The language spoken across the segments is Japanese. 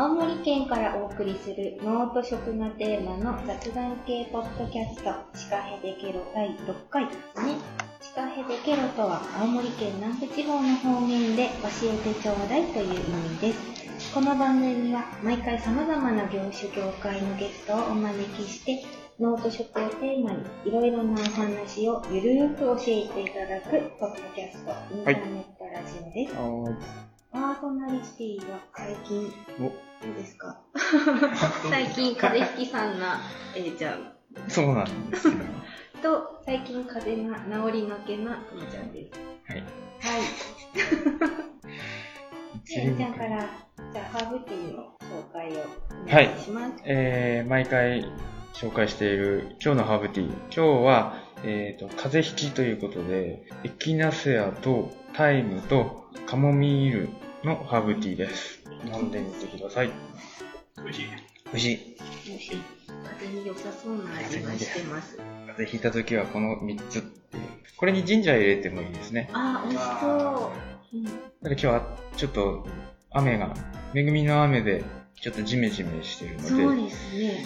青森県からお送りする農と食がテーマの雑談系ポッドキャスト、シカヘデケロ第6回ですね。シカヘデケロとは青森県南部地方の方言で教えてちょうだいという意味です。この番組は毎回様々な業種業界のゲストをお招きして、農と食をテーマにいろいろなお話をゆるーく教えていただくポッドキャスト、インターネットラジオです。パーソナリティは最近、おどうですか？最近風邪ひきさんな A ちゃんそうなんですよ。と、最近風邪が治りがけなくもちゃんです。はい。はい。で A ちゃんから、じゃあハーブティーの紹介をおはい願いします。えー、毎回紹介している今日のハーブティー。今日は、えーと、風邪ひきということで、エキナセアとタイムとカモミールのハーブティーです。飲んでみてください。美味しい。美味しい。風邪に良さそうな味がしてます。風邪ひいた時はこの3つっていう。これにジンジャー入れてもいいですね。あー、美味しそう。うん、だから今日はちょっと雨が、恵みの雨でちょっとジメジメしてるそうので、ですね。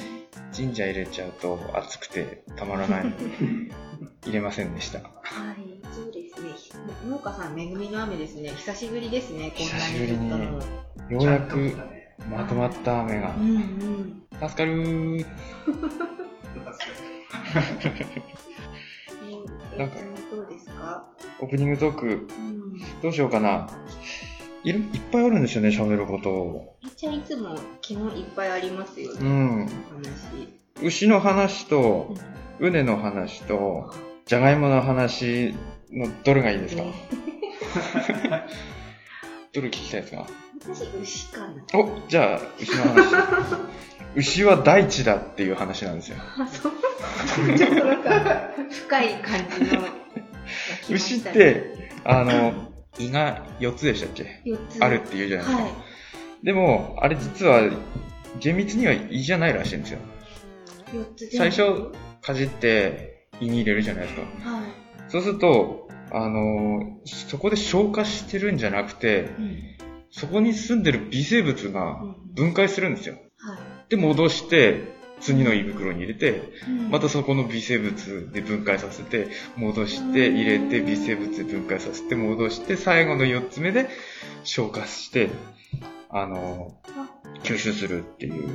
ジンジャー入れちゃうと暑くてたまらないので、入れませんでした。はい。農家さん、恵みの雨ですね。久しぶりですね、こんな久しぶりに。ようやくまとまった雨がう。んうん。助かるなんかどうですか？オープニングトーク、うん。どうしようかな。いるいっぱいあるんですよね、喋ること。めっちゃいつも気もいっぱいありますようね、ん。話。牛の話と、畝の話と、じゃがいもの話のどれがいいですか？ね どれ聞きたいですか？私、牛かな。おじゃあ、牛の話。牛は大地だっていう話なんですよ。あ、そう。ちょっとなんか、深い感じの。牛っ、て、あの、胃が4つでしたっけ？4つ。あるって言うじゃないですか。はい。でも、あれ実は、厳密には胃じゃないらしいんですよ。4つで。最初、かじって胃に入れるじゃないですか。はい。そうすると、あの、そこで消化してるんじゃなくて、うん、そこに住んでる微生物が分解するんですよ。うんはい、で、戻して、次の胃袋に入れて、うん、またそこの微生物で分解させて、戻して入れて、微生物で分解させて、戻して、最後の4つ目で消化して、あの、吸収するっていう。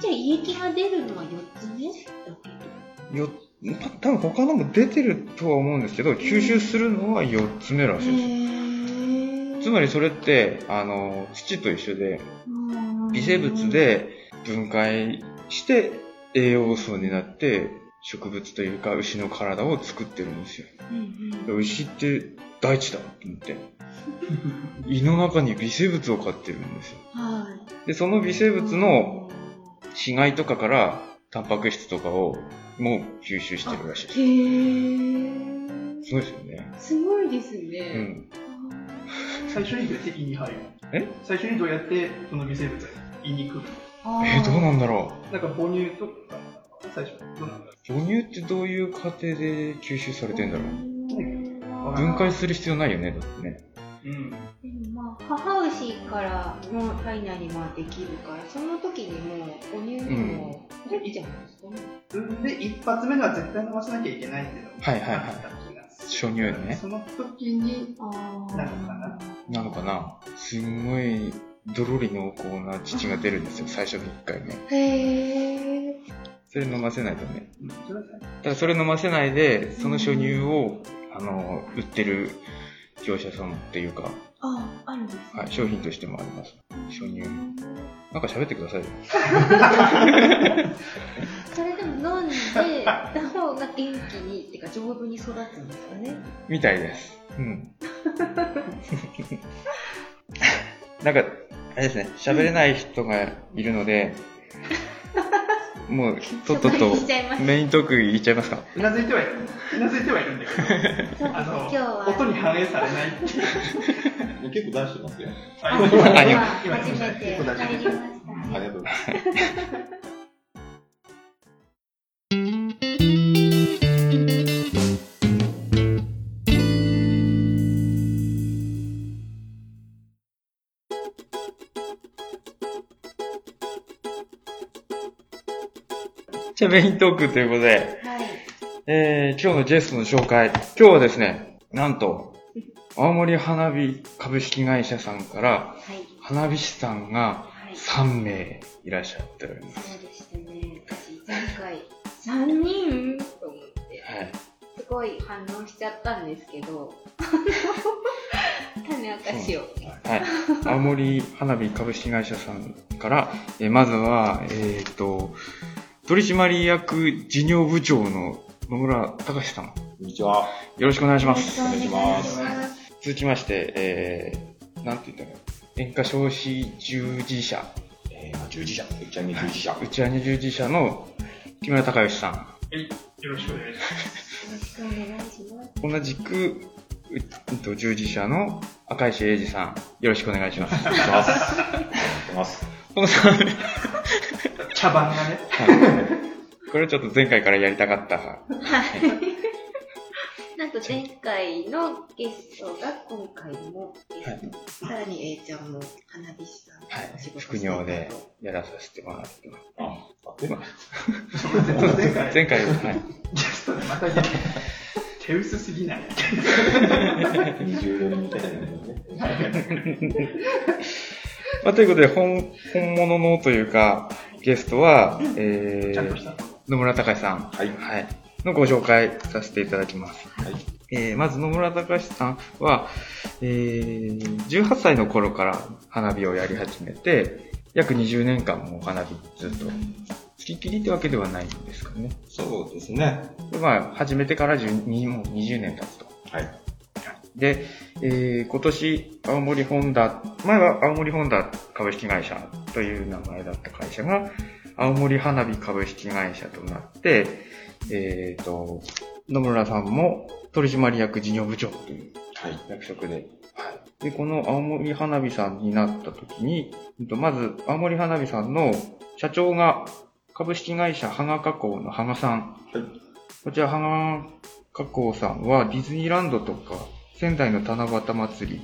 じゃあ、胃液が出るのは4つ目だけど多分他のも出てるとは思うんですけど、吸収するのは4つ目らしいです。へつまりそれって、あの、土と一緒で、微生物、で分解して栄養素になって、植物というか牛の体を作ってるんですよ。うんうん牛って大地だと思って。胃の中に微生物を飼ってるんですよ。はい。で、その微生物の死骸とかから、タンパク質とかをもう吸収してるらしいです。へー。すごいですよね。すごいですうね。ん。最初にどうやって胃に入るえ？最初にどうやってその微生物が胃に来るあえーどうなんだろなんか母乳とか、最初、どうなんだろう。母乳ってどういう過程で吸収されてんだろう。う分解する必要ないよね、だってね。う。うん。でもまあ、母牛からの体内にまあできるから、その時にもう母乳にも出てちゃうんですかね。産ん。で一発目のは絶対飲ませなきゃいけないっていうのがはいはいはい初乳ね。その時に、なのかななのかなすん。ごい、どろり濃厚な乳が出るん。ですよ、最初の1回目。へー。それ飲ませないとね。うん、それはだからそれ飲ませないで、その初乳を、あの、売ってる業者さんっていうか、あ、あるんですね。はい、商品としてもあります。初乳。なんか喋ってくださいよ。それでも飲んでた方が元気に、ってか丈夫に育つんですかね。みたいです。うん。なんか、あれですね、喋れない人がいるので、もう、とっととメイントークいっちゃいますか？うなずいてはいる。うなずいてはいるんだけど、あの今日は。音に反映されない。結構出してますよ。今今初めて入りましたね。ありがとうございます。じゃあメイントークということで、はい。えー、今日のゲストの紹介。今日はですね、なんと、青森花火株式会社さんから、はい。花火師さんがはい。3名いらっしゃっております。そうでしたね。私、前回、3人と思って、はい。すごい反応しちゃったんですけど、種明かしを。はい。青森花火株式会社さんから、えーまずは、えっ、と、取締役事業部長の野村隆さん。こんにちは。よろしくお願いしよろします。くお願いします。続きまして、えー、なんて言ったらいい演歌少子従事者、えー、まあ、従事者、うちはに従事者。うちはに従事者の木村隆義さん。よろしくお願いします。よろしくお願いします。同じく、うえっと、従事者の赤石英二さん。よろしくお願いします。お願いします。お願いします。この3名 茶番がね。これはちょっと前回からやりたかった。なんと前回のゲストが今回もゲスト。さらに A ちゃんも花火師さんはいお仕。事副業でやらさせてもらってます。あ、あでま前回、前回、はい。ゲストでまたね、手薄すぎない。20年みたいなね。まあ、ということで、本、本物のというか、ゲストは、えー。野村隆さん。はい。はい。のご紹介させていただきます。はい。えー、まず野村隆さんは、えー、18歳の頃から花火をやり始めて、約20年間も花火ずっと、月ききりってわけではないんですかね。そうですね。でまあ、始めてから12もう20年経つと。はい。で、えー今年、青森ホンダ、前は青森ホンダ株式会社という名前だった会社が、青森花火株式会社となって、えっ、と、野村さんも取締役事業部長というはい。役職で、はい。で、この青森花火さんになった時に、まず、青森花火さんの社長が株式会社羽賀加工の羽賀さん。はい。こちら、羽賀加工さんはディズニーランドとか、仙台の七夕祭り、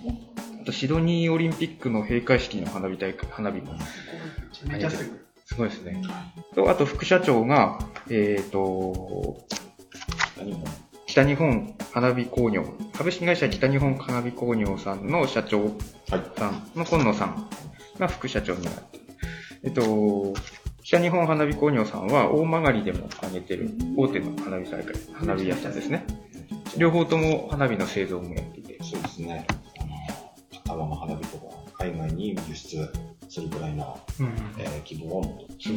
あとシドニーオリンピックの閉会式の花火大会、花火も、すごいですね。と、あと副社長が、えっ、と、何も。北日本花火工業、株式会社北日本花火工業さんの社長はい。さんの今野さんが副社長になってる。えっと、北日本花火工業さんは大曲でも挙げてる大手の花火大会、花火屋さんですね。両方とも花火の製造もやっていて。そうですね。あの、花火とか、海外に輸出するくらいの、えー、希望を持ってます。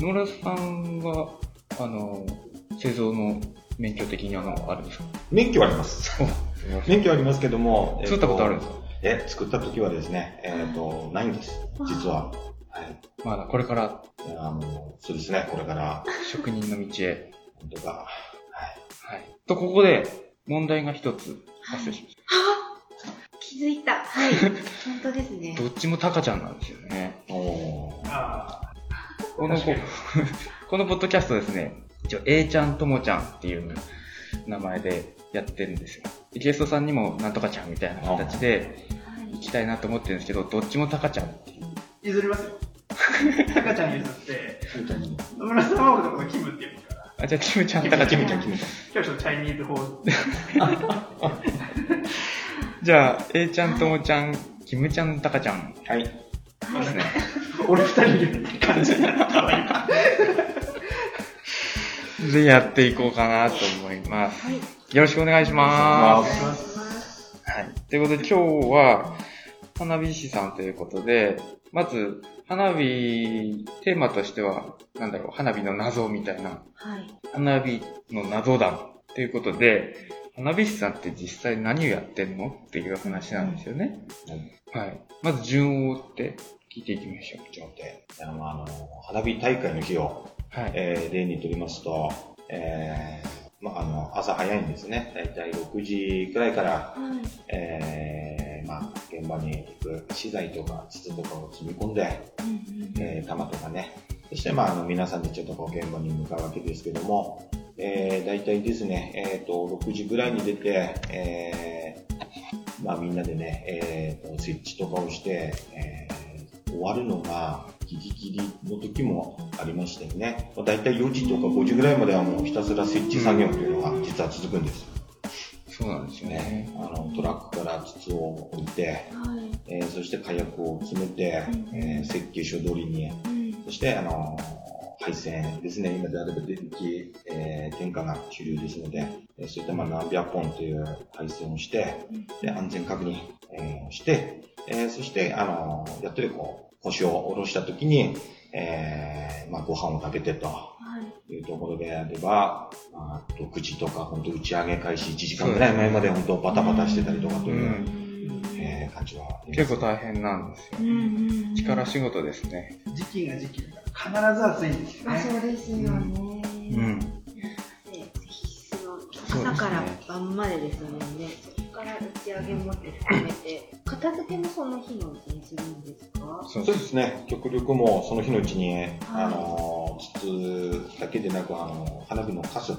野村さんは、あの、製造の免許的にはあるんですか？免許はあります。免許はありますけども、作ったことあるんですか？え、作った時はですね、えっ、と、ないんです。実は。はい。まだこれからあの、そうですね、これから、職人の道へ。本当か。はい。と、ここで問題が一つ発生しまし気づいた。はい。本当ですねた。。どっちもタカちゃんなんですよね。はい。おー。あこの このポッドキャストですね、一応 A ちゃんともちゃんっていう名前でやってるんですよ。でゲストさんにもなんとかちゃんみたいな形ではい行きたいなと思ってるんですけど、どっちもタカちゃんっていう。譲りますよ。赤ちゃん譲って。野村さんは俺のことキムって言うから、あ、じゃあキムちゃんタカちゃん。キムちゃん、キムちゃん。今日ちょっとチャイニーズ法じゃあ A ちゃんともちゃん、キムちゃんタカちゃんはい。ですね。俺二人いる感じになったわ今でやっていこうかなと思います。はい。よろしくお願いしまお願いす。します。はい。ということで今日は花火師さんということで、まず花火、テーマとしては、なんだろう、花火の謎みたいなはい。花火の謎談ということで、花火師さんって実際何をやってんのっていう話なんですよね。はい。まず順を追って聞いていきましょちょっと待って。あの、あの花火大会の日を、う。はい。えー例にとりますと、えーまあ、あの、朝早いんですね。だいたい6時くらいから、はい。えーまあ、現場に行く資材とか筒とかを積み込んで、うんうんえー玉とかね。そして、まあ、あの、皆さんでちょっとこう現場に向かうわけですけども、えー、大体ですね、えっ、と、6時ぐらいに出て、えーまあ、みんなでね、えーと、設置とかをして、えー終わるのがギリギリの時もありましたよね。まあ、大体4時とか5時ぐらいまではもうひたすら設置作業というのが実は続くんです。そうなんですよね。ね、あのトラックから筒を置いて、はい。えーそして火薬を詰めて、うんえー設計書通りに、うん。そして、あの配線ですね、今であれば電気、えー点火が主流ですので、えーそういったまあ何百本という配線をして、で安全確認、えーをして、えーそして、あのやっとりこう、腰を下ろした時に、えーまあ、ご飯を食べてとはい。いうところであれば、まあ、6時とか、本当打ち上げ開始1時間ぐらい前まで本当バタバタしてたりとかという、うんえー感じはあります結構大変なんですよう。んうん。力仕事ですね。時期が時期だから必ず暑いんですよあ、ね。そうですよね。うん。で必須の朝から晩までですもんね。から打ち上げ持って含めて、片付けもその日のうちにするんですか？そうですね。極力もうその日のうちに、あの、筒だけでなく、あの、花火のカス、そ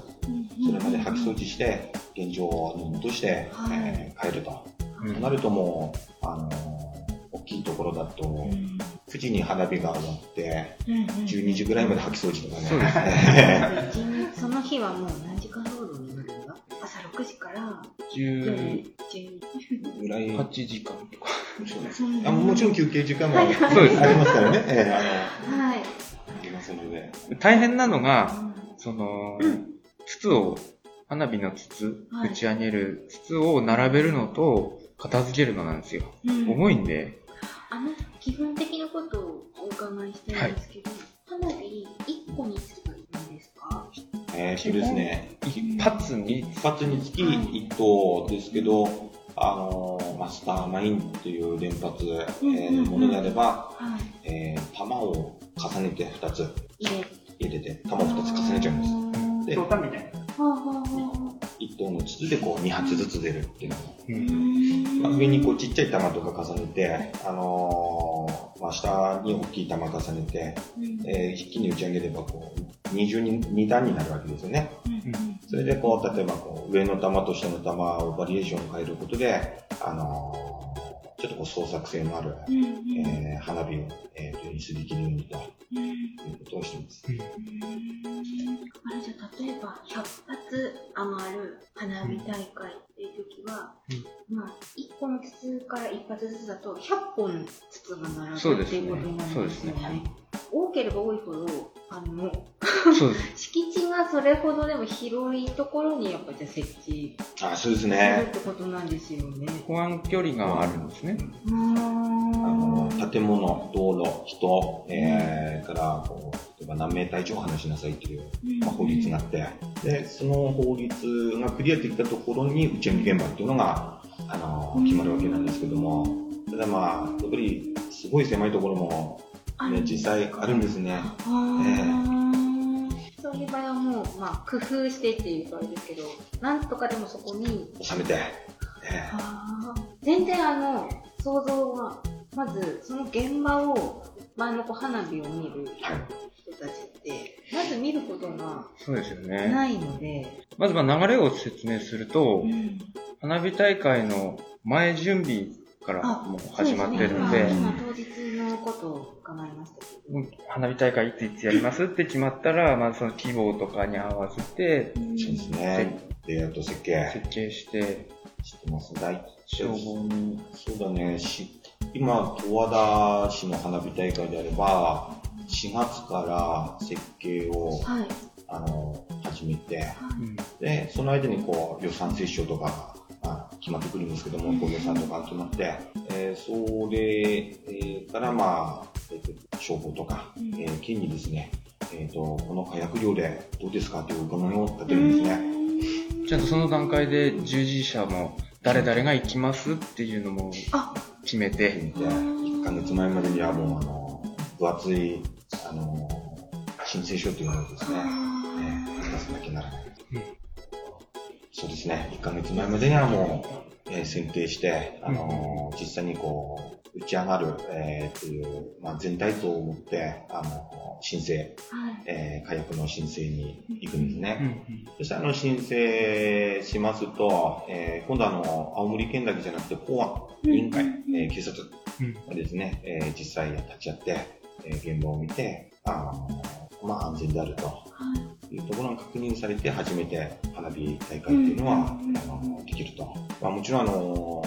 れまで掃き掃除して、現状に戻して、はい。えー帰ると。うんとなるともう、あの、大きいところだと、うん。9時に花火が終わって、うんうん12時ぐらいまで掃き掃除とかね。そ の日はもう何時間6時から夜18 12ぐらい。時間とか。あもちろん休憩時間もありますからね。えーあの、はい。ありますので。大変なのうが、んそのうん、筒を、花火の筒、はい打ち上げる筒を並べるのと、片付けるのなんですよ。うん重いんで、あの、基本的なことをお伺いしたいんですけど、花火1個につきえー、そうですね。一発に、一発につき1頭ですけど、あのーマスターマインっていう連発、えうんうんうんーのものであれば、はい。えー、弾を重ねて2つ入れ。て、弾を2つ重ねちゃうんです。でみたいな。はあはあは1頭の筒でこう2発ずつ出るっていうのをうあ。んまあ、上にこうちっちゃい玉とか重ねて、あのーまあ、下に大きい玉重ねて、えー一気に打ち上げればこう二重に二段になるわけですよね。それでこう、例えばこう上の玉と下の玉をバリエーションを変えることで、あのーちょっとこう創作性のある、えー花火を、えーと、にすり切るようにということをしています。あれじゃあ例えば100発余る花火大会っていう時は、まあ1個の筒から1発ずつだと100本筒が並ぶっていうことになりそうですねますよね。多ければ多いほど、あの。敷地がそれほどでも広いところにやっぱじゃあ設置あ、そうですねっ。てことなんですよね。保安距離があるんですね。うーんあの建物、道路、人、えー、からこう、ば何メーター以上離しなさいっていう、まあ、法律があって、で、その法律がクリアできたところに打ち上げ現場っていうのが、あの、決まるわけなんですけども、ただまあ、やっぱりすごい狭いところも、ね、実際あるんですね。あー。そういう場合はもう、まあ、工夫してっていうとあれですけど、なんとかでもそこに、収めて、えあー。全然あの、想像は、まずその現場を、前のこう花火を見る。ーはい。人たちって、まず見ることがそうですよね。ないので、まずまあ流れを説明すると、うん。花火大会の前準備からもう始まってるんで、そうすね。今、今当日のことを伺いました花火大会いついつやりますって決まったら、まあその規模とかに合わせてうんそうですね。レイアウト設計。設計して、してます？大消防に、そうだね、し今、十和田市の花火大会であれば、4月から設計をはい。あの始めて、うんで、その間にこう予算折衝とか、まあ、決まってくるんですけども、予算とか決まって、えーそれ、えーからまあ、えーと消防とか、うん。えー県にですね、えーと、この火薬量でどうですかという伺いを立てるんですね。ちゃんとその段階で従事者も誰々が行きますっていうのもあ、決めて、で1ヶ月前までにはもう、あの、分厚い、あの、申請書というのをですね、えー出さなきゃならない。うんそうですね、1ヶ月前までにはもう、えー選定して、あの実際にこう、打ち上がる、えーっていう、まあ、全体像を持って、あの申請、はい。えー火薬の申請に行くんですね。うんうんそしてあの申請しますと、えー今度あの、青森県だけじゃなくて、公安委員会、うんえー警察うんがですね、えー実際立ち会って、えー現場を見て、あのまあ、安全であると。い。うところが確認されて、初めて花火大会っていうのは、うんあのできると。まあ、もちろん、あの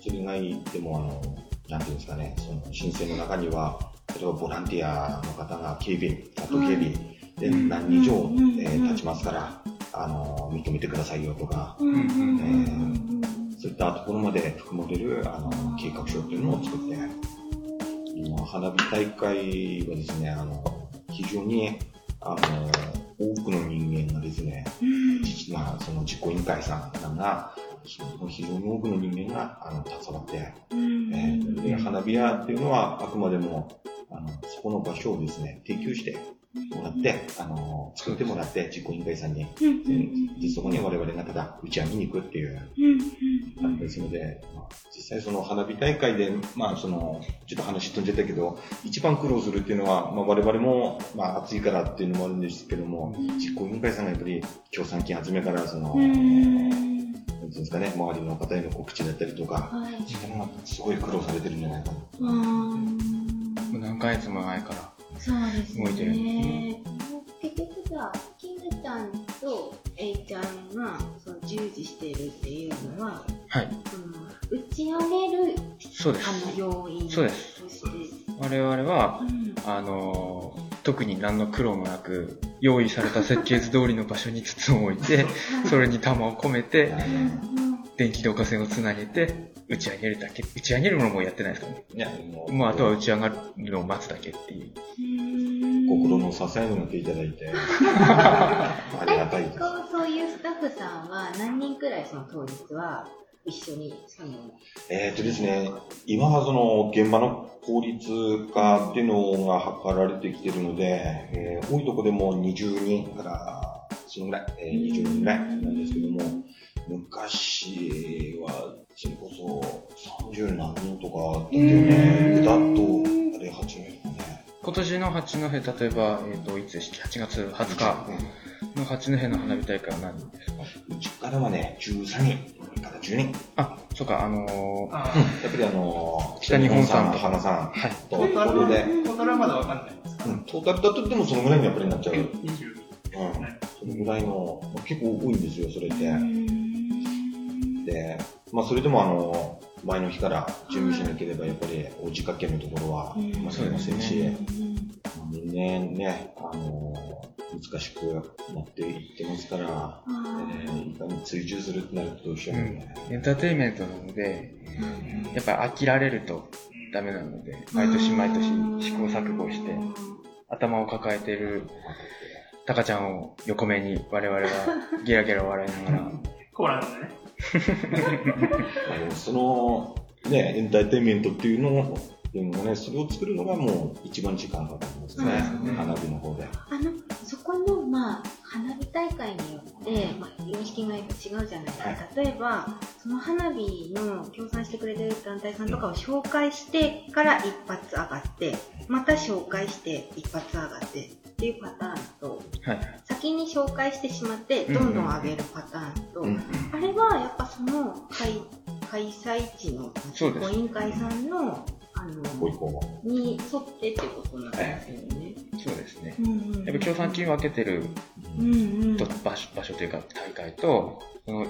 それ以外でも、あのなんていうんですかね、その申請の中には、例えばボランティアの方が警備、あと警備でうん何人以上、うんえー立ちますから、あの認めてくださいよとか、うんうんうんうんそういったところまで含まれるあの計画書っていうのを作って、今、花火大会はですね、あの非常にあの多くの人間がですね、実まあ、その実行委員会さんが、非常に多くの人間があの携わって、うん。えーで花火屋っていうのはあくまでもあのそこの場所をですね、提供してもらって、あの作ってもらって、実行委員会さんに、でそこに我々がただ打ち上げに行くっていうですので、まあ実際その花火大会で、まあその、ちょっと話飛んじゃったけど、一番苦労するっていうのは、まあ我々も、まあ暑いからっていうのもあるんですけども、実行委員会さんがやっぱり協賛金集めから、その、うなんていんうんですかね、周りの方への告知だったりとか、はいそういうのがすごい苦労されてるんじゃないかな。うんもう何ヶ月も前から。そうです動いてるね。結局じゃあ、ちゃんとエイちゃんがその従事しているっていうのは、はい。その打ち上げるそうですあ。の要因そうとですして。我々はう、んあのー特に何の苦労もなく、用意された設計図通りの場所に筒を置いて、それに弾を込めて、うん電気導火線をつなげて、打ち上げるだけ。打ち上げるのもやってないですかね。いや、もうもうあとは打ち上がるのを待つだけっていう。うん心の支えになっていただいて、ありがたいですこ。うそういうスタッフさんは何人くらいその当日は一緒にそのえっ、とですね、今はその現場の効率化っていうのが図られてきているので、えー多いとこでも20人からそのぐらい、えー20人ぐらいなんですけども、昔はそれこそ30何人とかだったよね。だと、あれ8人とかね。今年の八戸、例えば、えっ、と、いつでしたっけ ?8 月20日の八戸の花火大会は何人ですか？うちからはね、13人から10人。あ、そうか、あのー、あやっぱりあのー北日本さんと花さんはい。とトータルころで、トータルはまだわかんないんですかうんトータルだとでもそのぐらいにやっぱりなっちゃう。うん。20そのぐらいの、まあ結構多いんですよ、それって。で、まあそれでもあの、前の日から準備しなければやっぱりお時かけのところは、うん。まあ、すいませんし、年々ね、あの、難しくなっていってますから、えー。いかに追従するってなるとどうしてもね、エンターテインメントなので、やっぱ飽きられるとダメなので、毎年毎年試行錯誤して、頭を抱えているタカちゃんを横目に我々はゲラゲラ笑いながら、コーラなんでね。その、ね、エンターテインメントっていうのを、っていうのもね、それを作るのがもう一番時間かかりますねそうですね。花火の方で。あの、そこの、まあ、花火大会によって、まあ、様式が違うじゃないですか。はい例えば、その花火の協賛してくれてる団体さんとかを紹介してから一発上がって、また紹介して一発上がってっていうパターンと、はい。先に紹介してしまって、どんどん上げるパターンと、うんあれはやっぱその開開催地のそうです実行委員会さんの、あの、ご意向に沿ってっていうことなんですよね。そうですね。うんうん。やっぱ協賛金を分けてるうんうん。と場所場所というか大会と、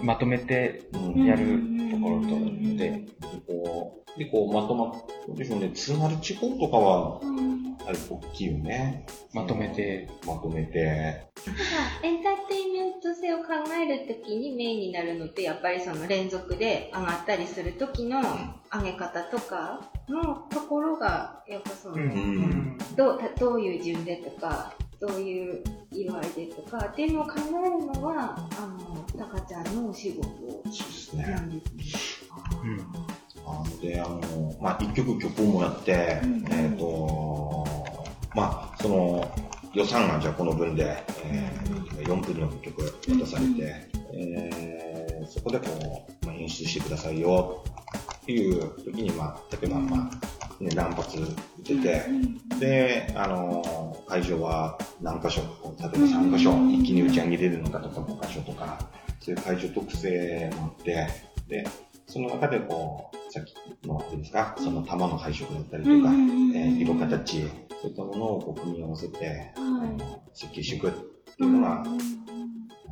まとめてうん。やるところとで、こう、で、こう、まとまっ、でしょうね、津軽地方とかは、うん。あれ、大きいよね。まとめて、まとめて、ただエンターテインメント性を考えるときにメインになるのってやっぱりその連続で上がったりするときの上げ方とかのところがやっぱその。どうどういう順でとかどういう色合いでとかっていうのを考えるのはあのタカちゃんのお仕事そうですなね。んですね。うんあので、あの、まあ、一曲曲をもらって、うんえっ、と、まあ、その、予算がじゃあこの分で、えー、4分の曲渡されて、えー、そこでこう、まあ、演出してくださいよっていう時に、まあ、例えば、まあ、ね、何発打てて、で、あの、会場は何箇所、例えば3箇所、一気に打ち上げれるのかとか5箇所とか、そういう会場特性もあって、で、その中でこう、さっきのあれですか、その玉の配色だったりとか、うんうんうんうん。えー色形、そういったものをこう組み合わせて、はい。あの設計していくっていうのがうんうん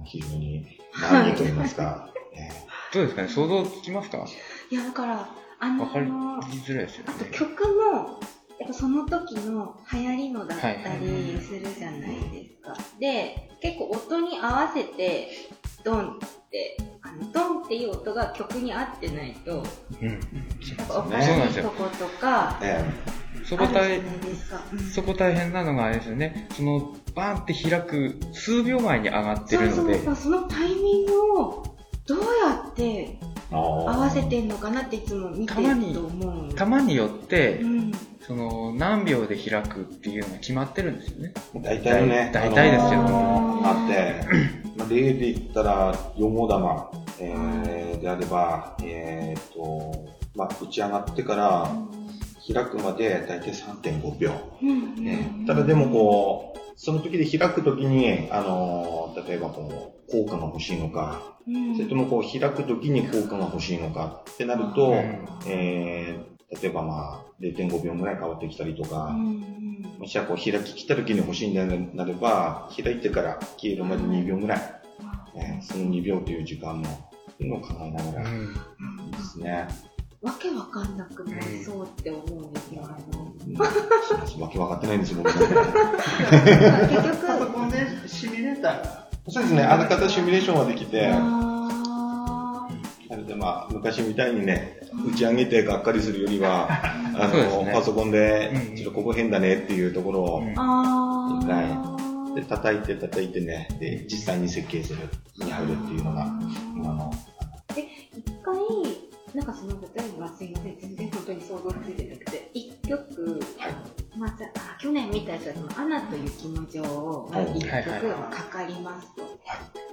非常に難儀と言いますか、えどうですかね？想像つきますか？いや、だから、あのわかりづらいですよあとね。曲も、やっぱその時の流行りのだったりはいするじゃないですか。で、結構音に合わせて、ドンって、あのドンっていう音が曲に合ってないと、うん。おかしいとことか、えそこ大そこ大変なのがあれですよね。その、バーンって開く数秒前に上がってるので、そうそうそのタイミングをどうやってえ合合わせてんのかなっていつも見てるたまにと思う。玉によってう、ん。その、何秒で開くっていうのが決まってるんですよね。大体のね、大体ですよあのーあって、まあ、例で言ったら、4号玉、えーであれば、えーっと、まあ、打ち上がってから開くまで大体3.5秒。うん。ね、ただでもこう、その時で開く時に、あのー例えばこう、効果が欲しいのか、うん。それともこう、開く時に効果が欲しいのかってなると、うん。えー例えばまあ、0.5秒ぐらい変わってきたりとか、うんうん。もしくはこう開き切った時に欲しいんでなれば、開いてから消えるまで2秒ぐらい、えーその2秒という時間も、っていうのを考えながらうん。ですね。わけわかんなくなりそうって思うんですよ。あの。うん。わけ分かってないんですよ、僕。も。結パソ局、コンでシミュレーター。が。そうですね、あらかたシミュレーションはできて、あなのでまあ、昔みたいにね、打ち上げてがっかりするよりは、あの、ね。パソコンでう、ん。ちょっとここ変だねっていうところを、うん。ーあー。はで、叩いて叩いてね、で、実際に設計する、に入るっていうのが、今の、一回、なんかその、例えばすいません、全然本当に想像ついてなくて、一曲、はい。まあ、あ去年見たやつは、アナと雪の女王が一曲はいはいかかりますと。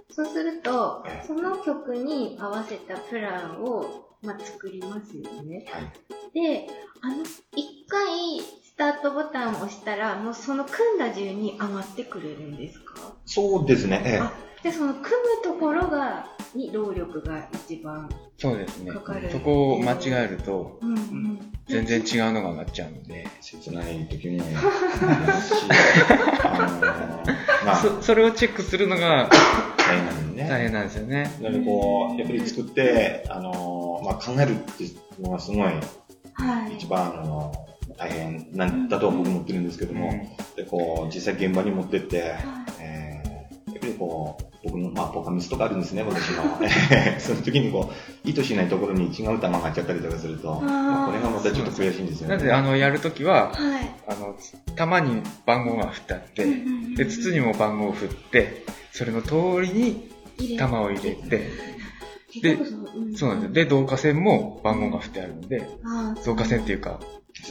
そうすると、その曲に合わせたプランを、まあ、作りますよね。はい。で、あの、一回、スタートボタンを押したら、もうその組んだ順に上がってくれるんですか？そうですね、ええあで、その組むところが、に労力が一番、そうですねかかる。そこを間違えると、うんうん。全然違うのが上がっちゃうので、切ない時もあるし、あのまあ、そそれをチェックするのが大変なんでね。大変なんですよね。なのでこう、やっぱり作って、あのまあ、考えるっていうのがすごい、はい。一番、あの大変なんだとは僕も思ってるんですけども、で、こう、実際現場に持ってって、はいこう、僕の、まあ、ポカミスとかあるんですね、私の。その時にこう、意図しないところに違う球が入っちゃったりとかすると、まあ、これがまたちょっと悔しいんですよね。なので、あの、やるときは、はい。あの、玉に番号が振ってあって、で、筒にも番号を振って、それの通りに玉を入れて、結局そのうなんですよ。で、導火線も番号が振ってあるので、導火線っていうか、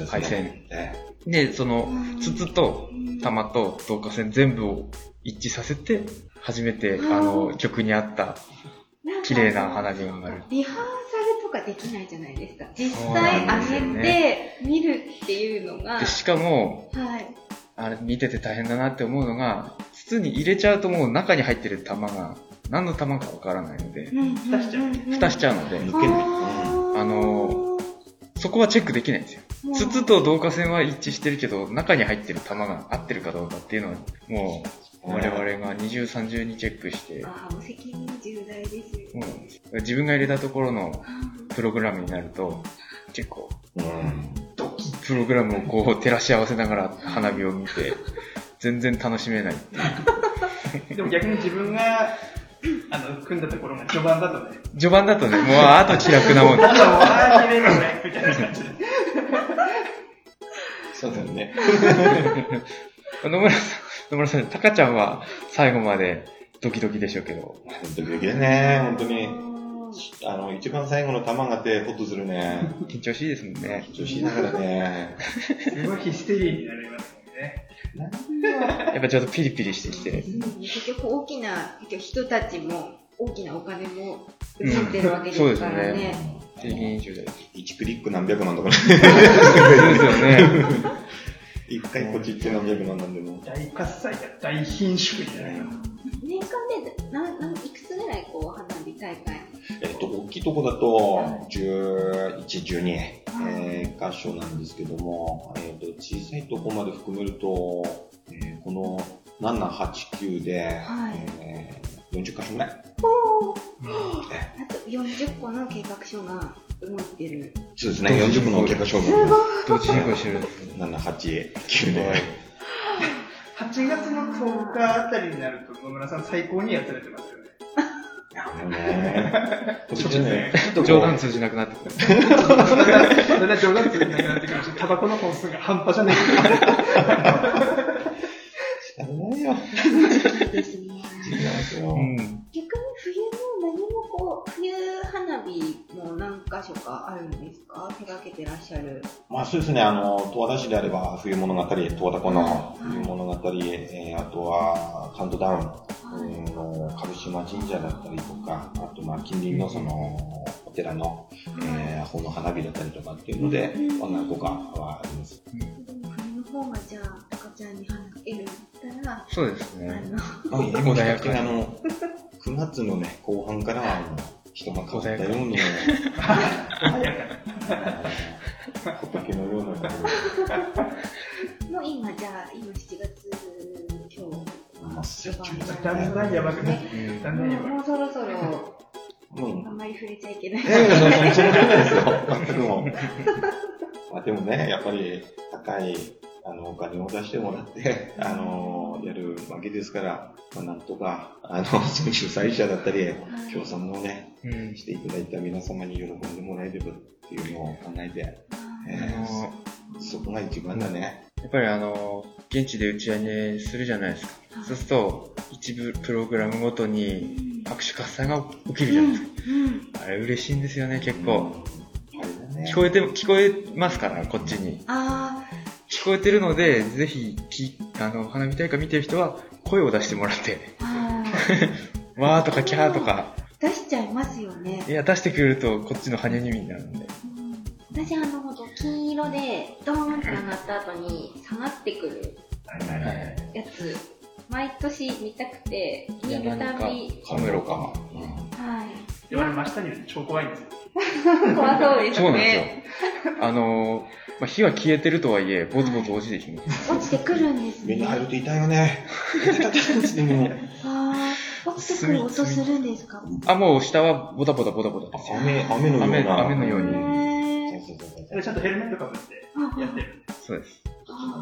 配線。えで、そのうん筒と玉と導火線全部を一致させて、初めて、うんあの、曲に合った綺麗な花火が上がる。リハーサルとかできないじゃないですか。実際上げねて見るっていうのが、で、しかも、はい。あれ見てて大変だなって思うのが、筒に入れちゃうともう中に入ってる玉が、何の玉かわからないので、蓋しちゃう蓋しちゃうので、抜けない。あのそこはチェックできないんですよ。筒と導火線は一致してるけど、中に入ってる玉が合ってるかどうかっていうのは、もう、我々が二重三重にチェックして、ああ、もう責任重大ですよ。もう自分が入れたところのプログラムになると、結構、うん。プログラムをこう照らし合わせながら花火を見て、全然楽しめないっていう。でも逆に自分が、あの、組んだところが序盤だとね、序盤だとね、もうあと気楽なもんで あと、ああ、綺麗だね、みたいな感じで。そうだよね。野村さん、野村さん、タカちゃんは最後までドキドキでしょうけど、ドキドキだね、本当に。あの、一番最後の玉がて、ホッとするね。緊張しいですもんね。女子ながらね。すごいヒステリーになりますもんね。やっぱちょっとピリピリしてきて。結局大きな人たちも大きなお金も映ってるわけですからうんそうね。責任重大。1クリック何百万とかね。そうですよね。一回こっち行って何百万なんでも。大喝采や大貧縮じゃないの。年間でなないくつぐらいこう花火大会？えっと、大きいとこだと、11、12、えー箇所なんですけども、えーと、小さいとこまで含めると、えーこの7、8、9で、はいえー40箇所ぐらい。あと40個の計画書が動いてる。そうですね、40個の結果勝負。同時進行してるんですね。7、8、9で。8月の10日あたりになると、野村さん最高にやつれてますよね。うね、ちょっとこう冗談通じなくなってくる。そんな冗談ついてなくなってくるし、タバコの本数が半端じゃない。ないよ。ですね。違うんですよ。うん。逆に冬も何もこう、冬何箇所かあるんですか？手掛けてらっしゃる。まあそうですね、あの、十和田市であれば、冬物語、十和田湖のはい。冬物語、えー、あとは、カウントダウン、えーの、株島神社だったりとか、あと、まあ、近隣のその、お寺の、えー、炎花火だったりとかっていうので、まあ何個かはあります。冬の方がじゃあ、赤ちゃん。に花火るん。だったら、そうですあね。の、まあ、穏やかにあの、9月のね、後半から人が変わったように、の仏のようなもう今じゃあ、今7月、今日、だんだんやばくなってうんだんだんやばい。もうそろそろ、うんあんまり触れちゃいけない。いやいや、全然ないですよ。全くもあでもね、やっぱり高いあのお金を出してもらって、あの、やるわけですから、まあなんとか、あの、その主催者だったり、協賛のね、うん。していただいた皆様に喜んでもらえればっていうのを考えて、えーそこが一番だね。やっぱりあの、現地で打ち上げするじゃないですか。そうすると、一部プログラムごとに拍手喝采が起きるじゃないですか。あれ嬉しいんですよね、結構。あれだね。聞こえて、聞こえますから、こっちに。あ聞こえてるので、ぜひ、きあの、花火大会見てる人は、声を出してもらって、わーとかキャーとか、ー、出しちゃいますよね。いや、出してくれると、こっちの羽にになるんで。私あの、ほんと金色で、ドーンって上がった後に下がってくるはい。やつ、毎年見たくて、見るたび、カメロか。はい。でもあれ真下にいると超怖いんですよ。怖そうですね。そうなんですよ。あの、まあ、火は消えてるとはいえ、ボツボツ落ちてきます。落ちてくるんですね。目に入ると痛いよね。落ちてくる音するんですか？あ、もう下はボタボタボタボタですよ。雨、雨のよう雨な。雨のように。ちゃんとヘルメットかぶってやってる。そうです。あ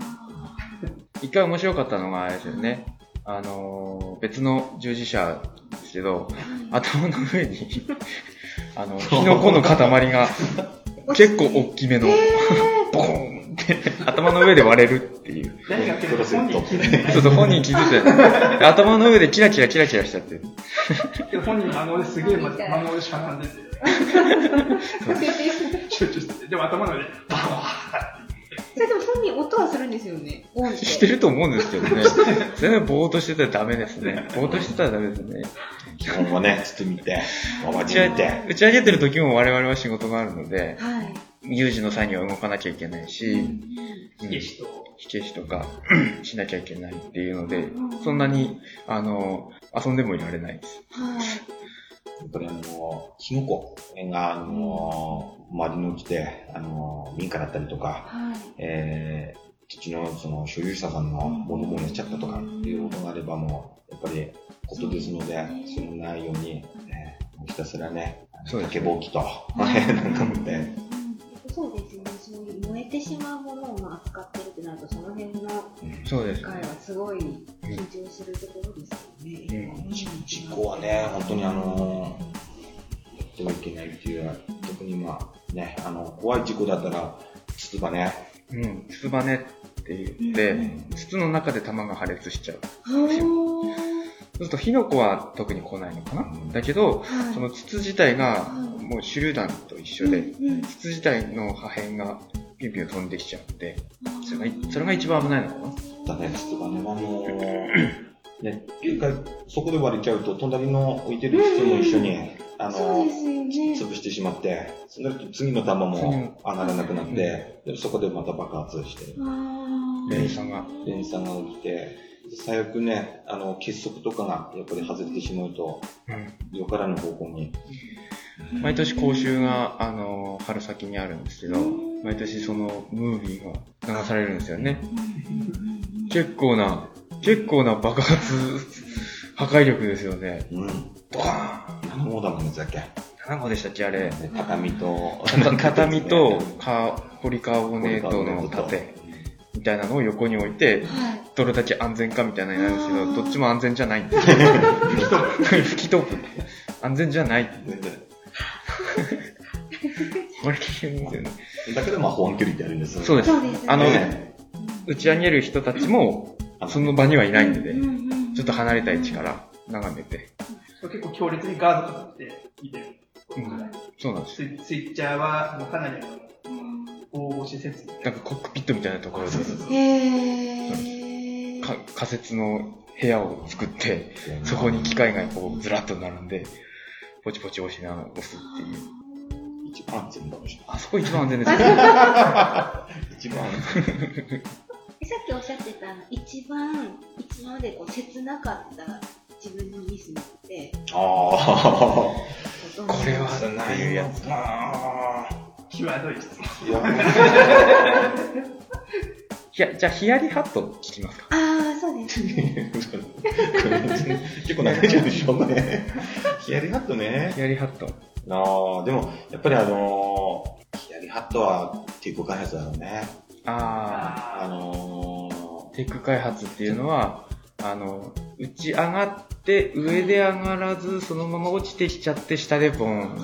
一回面白かったのがあれですよね。あのー、別の従事者ですけど、ー頭の上に、あの、キノコの塊が 結構大きめの、ボコーンって。頭の上で割れるっていう。誰がやってるか本人気づいてそうそう、本人気づいて頭の上でキラキラキラキラしちゃってる。本人真顔ですげえ真顔でしゃがんでて、集中して。て、でも頭の上で、バーそれでも本人音はするんですよね。オンって。してると思うんですけどね。全然ぼーっとしてたらダメですね。ぼーっとしてたらダメですね。基本はね、包みて、回打ち上り見て。げ打ち上げてる時も我々は仕事があるので、はい。有事の際には動かなきゃいけないし、うん火消しと、火消しとか しなきゃいけないっていうので、そんなに、あの、遊んでもいられないです。はい。やっぱりあの、キノコが、あの、周りに落ちて、あの、民家だったりとか、はい。えー、土地のその所有者さんのものもやっちゃったとかっていうことがあればもう、やっぱりことですので、そういうのないように、えーひたすらね、そうです竹ぼうきと、なんか持って、うんそうですね。そういう燃えてしまうものを扱ってるってなると、その辺のそうです機会はすごい緊張するところですよね。うん事事故はね、本当にあの、やってはいけないっていう、特にまあね、あの、怖い事故だったら、筒がね、うん、筒羽根って言って、筒の中で弾が破裂しちゃう。ほー。そうすると火の粉は特に来ないのかな、だけど、はい。その筒自体がはい。もう手榴弾と一緒で、うんうん。筒自体の破片がピュンピュン飛んできちゃって、それがそれが一番危ないのかな。だね、筒がね、まあもう、ね、一回そこで割れちゃうと、隣の置いてる筒も一緒に、あのね。潰してしまって、そうなると次の弾も上がらなくなって、でそこでまた爆発して、あー。連鎖が。連鎖が起きて、最悪ね、あの、結束とかがやっぱり外れてしまうと、うん。よからぬ方向に。毎年講習が、あの、春先にあるんですけど、毎年そのムービーが流されるんですよね。結構な、結構な爆発、破壊力ですよね。うん。ドカーン何のモーダムのやつだっけ何個でしたっけあれ。で畳と、畳と カポリカーボネートの盾みたいなのを横に置いて、はい。どれだけ安全かみたいなのになるんですけど、どっちも安全じゃないんですよ。吹き飛ぶ。安全じゃない。全然これ危険ですよね。だけど、まあ、保安距離ってあるんですそうです。そうですね。あのね打ち上げる人たちも、その場にはいないのでうん、うんうんちょっと離れた位置から眺めて。結構強烈にガードかかって見てる。うんそうなんです。スイスイッチャーはもうかなり大御施設なんかコックピットみたいなところで、へー。か仮設の部屋を作って、そこに機械がこうずらっと並んで、ポチポチ押しながら押すっていう。一番安全かもしれあそこ一番安全です。一番安全。えさっきおっしゃってた一番一番までこう切なかった自分のミスってああ。これはないやつか。な。際どい質問。いや、じゃあヒヤリハット聞きますか？ああそうです 結構長いじゃんでしょ、これ。ヒヤリハットね。ヒヤリハット。ああ、でも、やっぱりあのー、ヒヤリハットはテク開発だろうね。ああのー、テック開発っていうのは、あの、打ち上がって上で上がらず、そのまま落ちてきちゃって下でボン。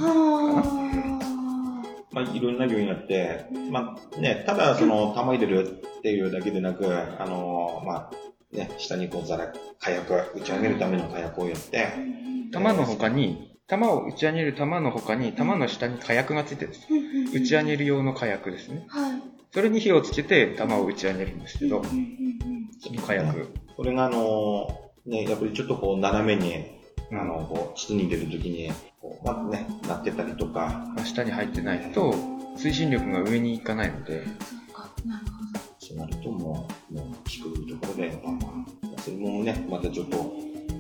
まあ、いろんな要因あって、まあね、ただその、玉入れるっていうだけでなく、あのー、まあ、ね、下にこうザラ、火薬、打ち上げるための火薬をやって、弾の他に、弾を打ち上げる弾の他に、弾の下に火薬がついてるんです。打ち上げる用の火薬ですね。はいそれに火をつけて弾を打ち上げるんですけど、うんうんうんその火薬。これがあのー、ね、やっぱりちょっとこう斜めに、うん。あの、こう、筒に入れるときに、こう、まあね、なってたりとか、まあ下に入ってないと、推進力が上に行かないので、そうかなるほど。そうなるともう、もう低いところで、まあまあ、それもね、またちょっと、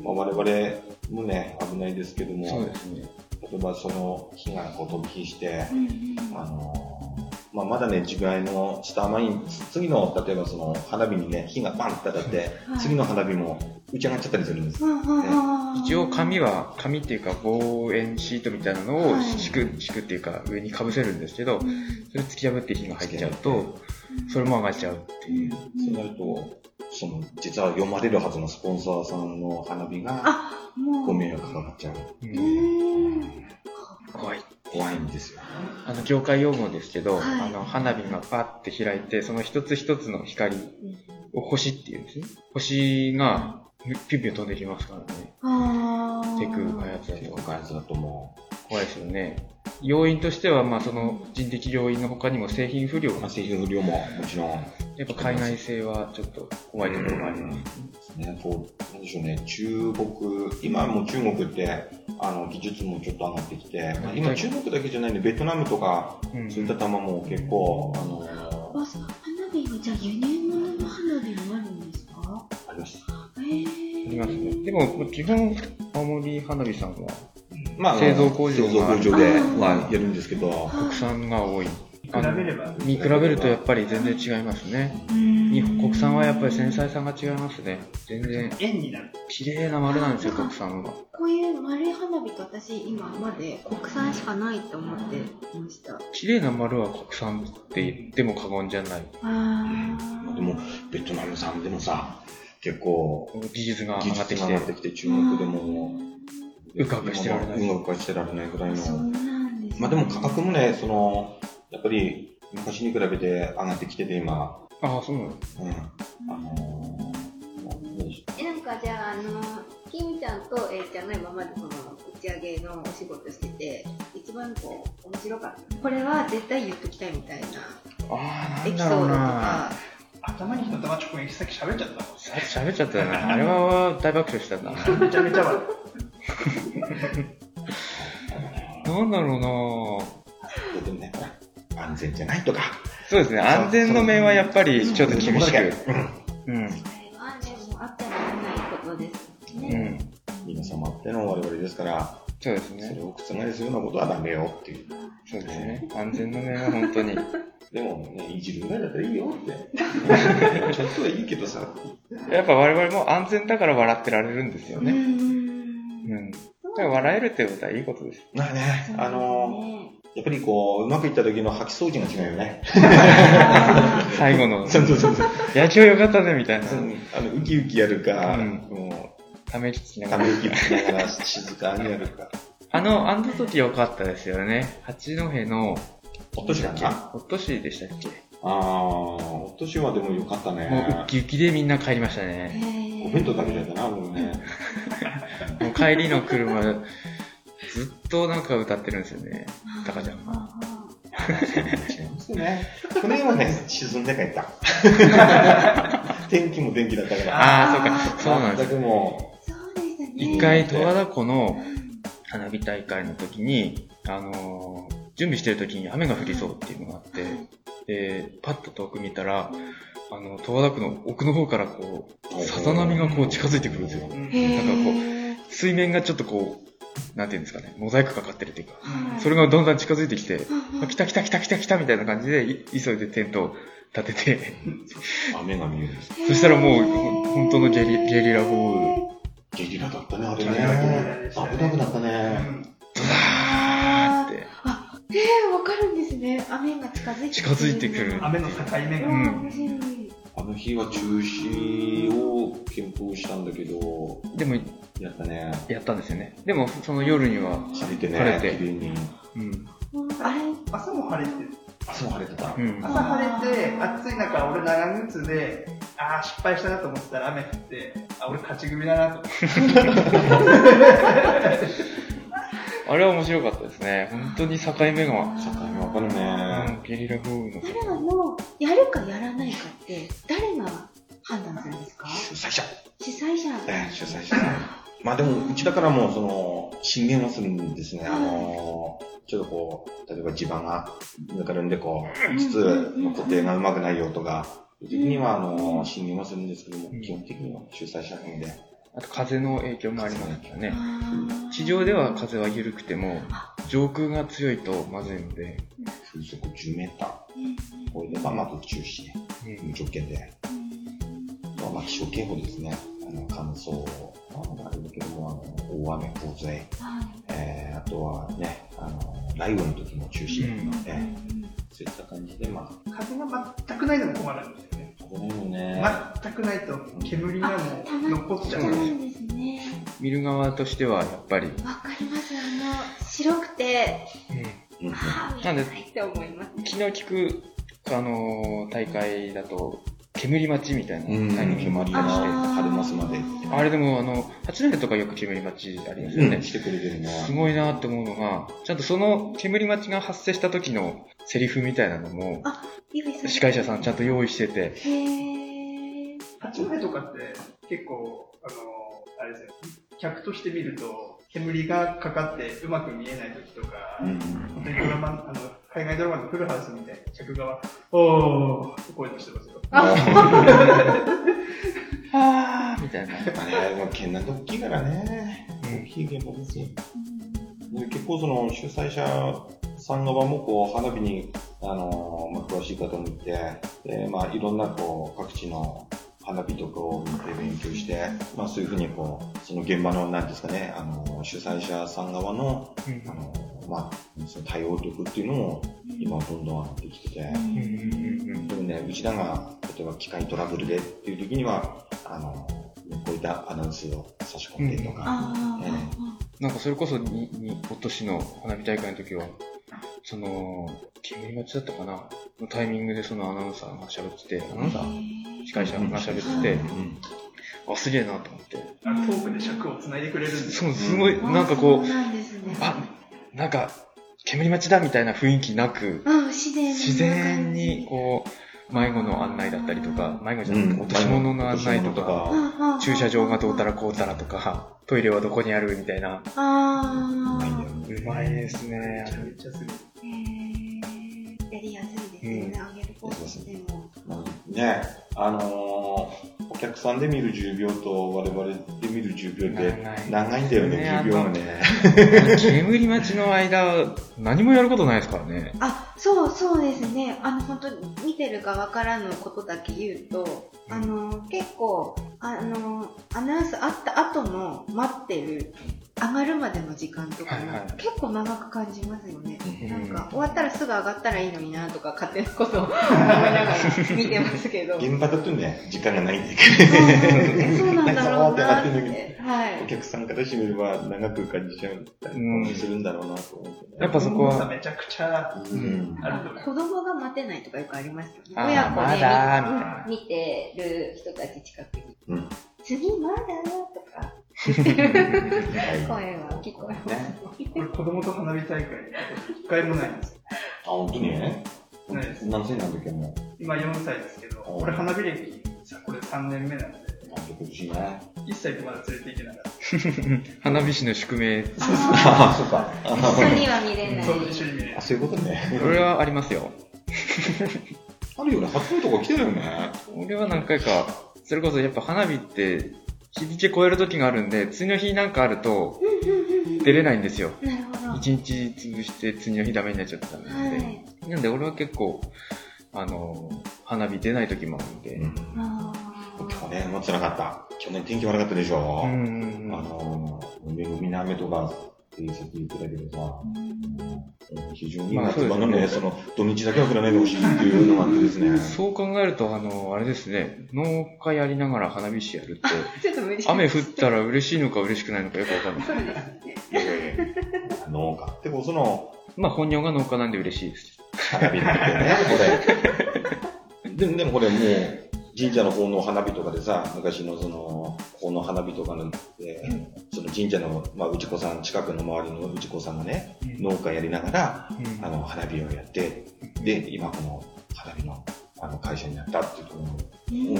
まあ、我々もね、危ないですけども、そうですね。例えばその火がこう飛び火して、うんうんあのーまあ、まだね、自害の下前に、次の、例えばその花火にね、火がバンって当たって、はい。次の花火も打ち上がっちゃったりするんです。一応紙は、紙っていうか防煙シートみたいなのをはい。敷く、敷くっていうか上に被せるんですけどう、ん。それ突き破って火が入っちゃうと、それも上がっちゃうっていう。そうなると、その、実は読まれるはずのスポンサーさんの花火が、ご迷惑かかっちゃう。怖い。怖いんですよ。あの、業界用語ですけど、はいあの、花火がパッて開いて、その一つ一つの光を星っていうんですね。星が、ピュンピュン飛んできますからね。あーテク開発だ結構と。開発だとも怖いですよね。要因としては、まあ、その人的要因の他にも製品不良う、まあ、製品不良ももちろんやっぱ海外製はちょっと怖いところがあります。ね、こう、なんでしょうね、中国、今もう中国って、あの、技術もちょっと上がってきて、まあ今中国だけじゃないんで、ベトナムとか、うんそういった玉も結構、あのあそう花火はじゃあ輸入物の花火もあるんですか？あります。へありえますね。でも、基本、青森花火さんはまあ、あの製造工場製造が工場で、まあ、やるんですけど、国産が多い。比べれば。に比べるとやっぱり全然違いますね。日本国産はやっぱり繊細さが違いますね。全然、円になる。綺麗な丸なんですよ、国産は。こういう丸い花火って私今まで国産しかないと思ってました綺麗な丸は国産って言っても過言じゃない。あまあでも、ベトナムさんでもさ、結構、技術が技上がってきて術が上がっ、てきて、中国でも、うかうかしてられない。うかうかしてられないぐらいそうの。なんですねまあでも価格もね、その、やっぱり、昔に比べて上がってきてて、今、ああ、そうなんです。うん。あのー、ねえなんかじゃああのキムちゃんと A ちゃんが今までその打ち上げのお仕事してて一番こう面白かったこれは絶対言っときたいみたいなああ、エピソードとか頭に火の玉直撃さっき喋っちゃったさ喋っちゃったよね。あれは大爆笑したんだ。もん。めちゃめちゃ笑 なんだろうなでもね、ほら、安全じゃないとか。そうですね、安全の面はやっぱりちょっと厳しく。うん。それはでもあってはならないことですうね、ん。皆様っての我々ですから、そうですそねれ。を覆すようなことはダメよっていう。そうですね。安全の面は本当に。でもね、いじるぐらいだったらいいよって。ちょっとはいいけどさ。やっぱ我々も安全だから笑ってられるんですよね。うん笑えるってことはいいことです。まあね、あのやっぱりこう、うまくいった時の吐き掃除が違うよね。最後の、そうそうそうそう。野球よかったねみたいな。あの、ウキウキやるか、うんもため息つきう、ながら。ため息つきながら静かにやるか。あの、あの時よかったですよね。八戸の、お年だな。おとしでしたっけ？あー、お年はでもよかったもうウねッ。キウキでみんな帰りましたね。お弁当食べちゃったな、もうね。もう帰りの車、ずっとなんか歌ってるんですよね。タカちゃんが。違いますね。船はね、沈んで帰った。天気も天気だったから。ああ、そうか。そうなんです全くもそうでしたね。一回、十和田湖の花火大会の時に、あのー準備してる時に雨が降りそうっていうのがあって、で、パッと遠く見たら、あの、十和田湖の奥の方からこう、さざ波がこう近づいてくるんですよ。なんかこー。水面がちょっとこう、なんていうんですかね、モザイクかかってるっていうか、はい。それがどんどん近づいてきて、来た来た来た来た来たみたいな感じで、い急いでテントを立てて、う、雨が見えるんです。そしたらもう、ほん本当のゲリゲリラ豪雨、ゲリラだったね、あれね。危なくなったね。ドラーってあ、えー、わかるんですね。雨が近づいて近づいてくる。雨の境目が。うんうん、面白い。あの日は中止を検討したんだけど、でも、やったね。やったんですよね。でも、その夜には、晴れてね、晴れて綺麗に。うん。あれ、朝も晴れて朝も晴れてた。うん。朝晴れて、暑い中、俺長靴で、ああ、失敗したなと思ってたら雨降って、あ、俺勝ち組だなと思って。あれは面白かったですね。本当に境目が、境目わかるうねん。ゲリラ豪雨の。あれはもう、やるかやらないかって、誰が判断するんですか？主催者。主催者。ええ主催者。まあでも、うちだからもう、その、進言はするんですね。あのー、ちょっとこう、例えば地盤がぬかるんで、こう、筒の固定がうまくないよとか、時には、あのー、進言はするんですけどもうん、基本的には主催者なんで。あと風の影響もありますよね。地上では風は緩くても、上空が強いとまずいので、風速10メーター。うんこれでまあまず中止。無条件で。あとはまあ気象警報ですね。あの乾燥、ああるんだけども、あの大雨、洪水、はいえー、あとはね、あの雷雨の時も中止。うんえーそういった感じで、まあ、風が全くないのも困るんですよね。危ないよね。全くないと煙がもう残っちゃう。ですね。見る側としてはやっぱり、わかります。あの、白くて、うんないって思います。昨日聞く、あのー大会だと、煙待ちみたいなうんタイミングもあったりして、春マスまであれでも、あの、八戸とかよく煙待ちありますよね。うん、してくれてるのは。すごいなって思うのが、ちゃんとその煙待ちが発生した時のセリフみたいなのも。司会者さんちゃんと用意してて、へー。八戸とかって結構、あの、あれですよ、客として見ると、煙がかかってうまく見えない時とか、うん。本当にドラマ、あの、海外ドラマのフルハウスみたいな客側、おーって声出してますよ。あ。ー みたいな。あれ、もう県なんて大きいからね。大きい現場ですよ。で結構その主催者さん側もこう花火に、あのまあ、詳しい方もいて、でまあ、いろんなこう各地の花火とかを見て勉強して、まあ、そういうふうにこうその現場のなんですかねあの主催者さん側のあの、まあ、その対応力っていうのも今はどんどん上がってきてて、うん。うん。うん。でもね、うちらが、例えば機械トラブルでっていう時には、あの、こういったアナウンスを差し込んでとか、あえなんかそれこそに、に、今年の花火大会の時は、その、煙待ちだったかな？のタイミングでそのアナウンサーが喋ってて、アナウンサー司会者が喋ってて、あ、すげえなと思って。トークで尺をつないでくれるんですそう、よ。すごい、あ。なんかこう。あ、なんか、煙待ちだみたいな雰囲気なく、自然に、こう、迷子の案内だったりとか、迷子じゃなくて、落とし物の案内とか、か駐車場がどうたらこうたらとか、トイレはどこにあるみたいな。あー。うまいですねめ。ちゃめちゃする。やりやすいですよね、あげる方としても。ね、あのー客さんで見る10秒と我々で見る10秒って長いんだよね、ね10秒がね。煙待ちの間、何もやることないですからね。あ、そうそうですね。あの、本当見てる側からのことだけ言うと、あの、結構、あの、アナウンスあった後の待ってる、上がるまでの時間とかも、はいはい結構長く感じますよね。うんなんか、終わったらすぐ上がったらいいのになとか、勝手なことを 思いながら見てますけど。現場だとね、時間がないんだそうけど。そうなんだろうなってなって。はいお。客さんからしてみれば長く感じちゃったりするんだろうなと思ってね。やっぱそこはめちゃくちゃうん。ある。子供が待てないとかよくありますよね。親子でまだみたいな見てる人たち近くに。うん。次まだ？とか、はい 声は聞こえます。ねこれ子供と花火大会、一回もないんです。あ、本当に？ねないです。何歳なんだっけ？もう。今4歳ですけど、これ花火歴、さこれ3年目なんで、あ、苦しい？ね。1歳でまだ連れて行けなかっ 花火師の宿命。ああ、そっか。一緒には見れなた。そう、い。一緒に見れるあ、。そういうことね。俺はありますよ。あるよね。初音とか来てるよね。俺は何回か、それこそやっぱ花火って、日付超える時があるんで、次の日なんかあると出れないんですよ。なるほど。一日潰して次の日ダメになっちゃったんで。はい。なんで俺は結構、あの、花火出ない時もあるんで。うん。あ去年も辛かった。去年天気悪かったでしょ。うんあうんの、めぐみな雨とかってさっき言ってたけどさ、非常にまあ夏場のね、そうですその土日だけは降らないでほしいっていうのがあってですね。そう考えると、あの、あれですね、農家やりながら花火師やるって、ー ちょっと無理雨降ったら嬉しいのか嬉しくないのかよくわかんない。そうですね。いやいやいや農家ってこその、まあ本業が農家なんで嬉しいです。花火ってね、これ。でも、でもこれもう、神社の方の花火とかでさ、昔のその、方の花火とかの、でその神社の、まあ、内子さん、近くの周りの内子さんがね、農家やりながら、うん。あの、花火をやって、で、今この花火の、あの、会社になったっていうところも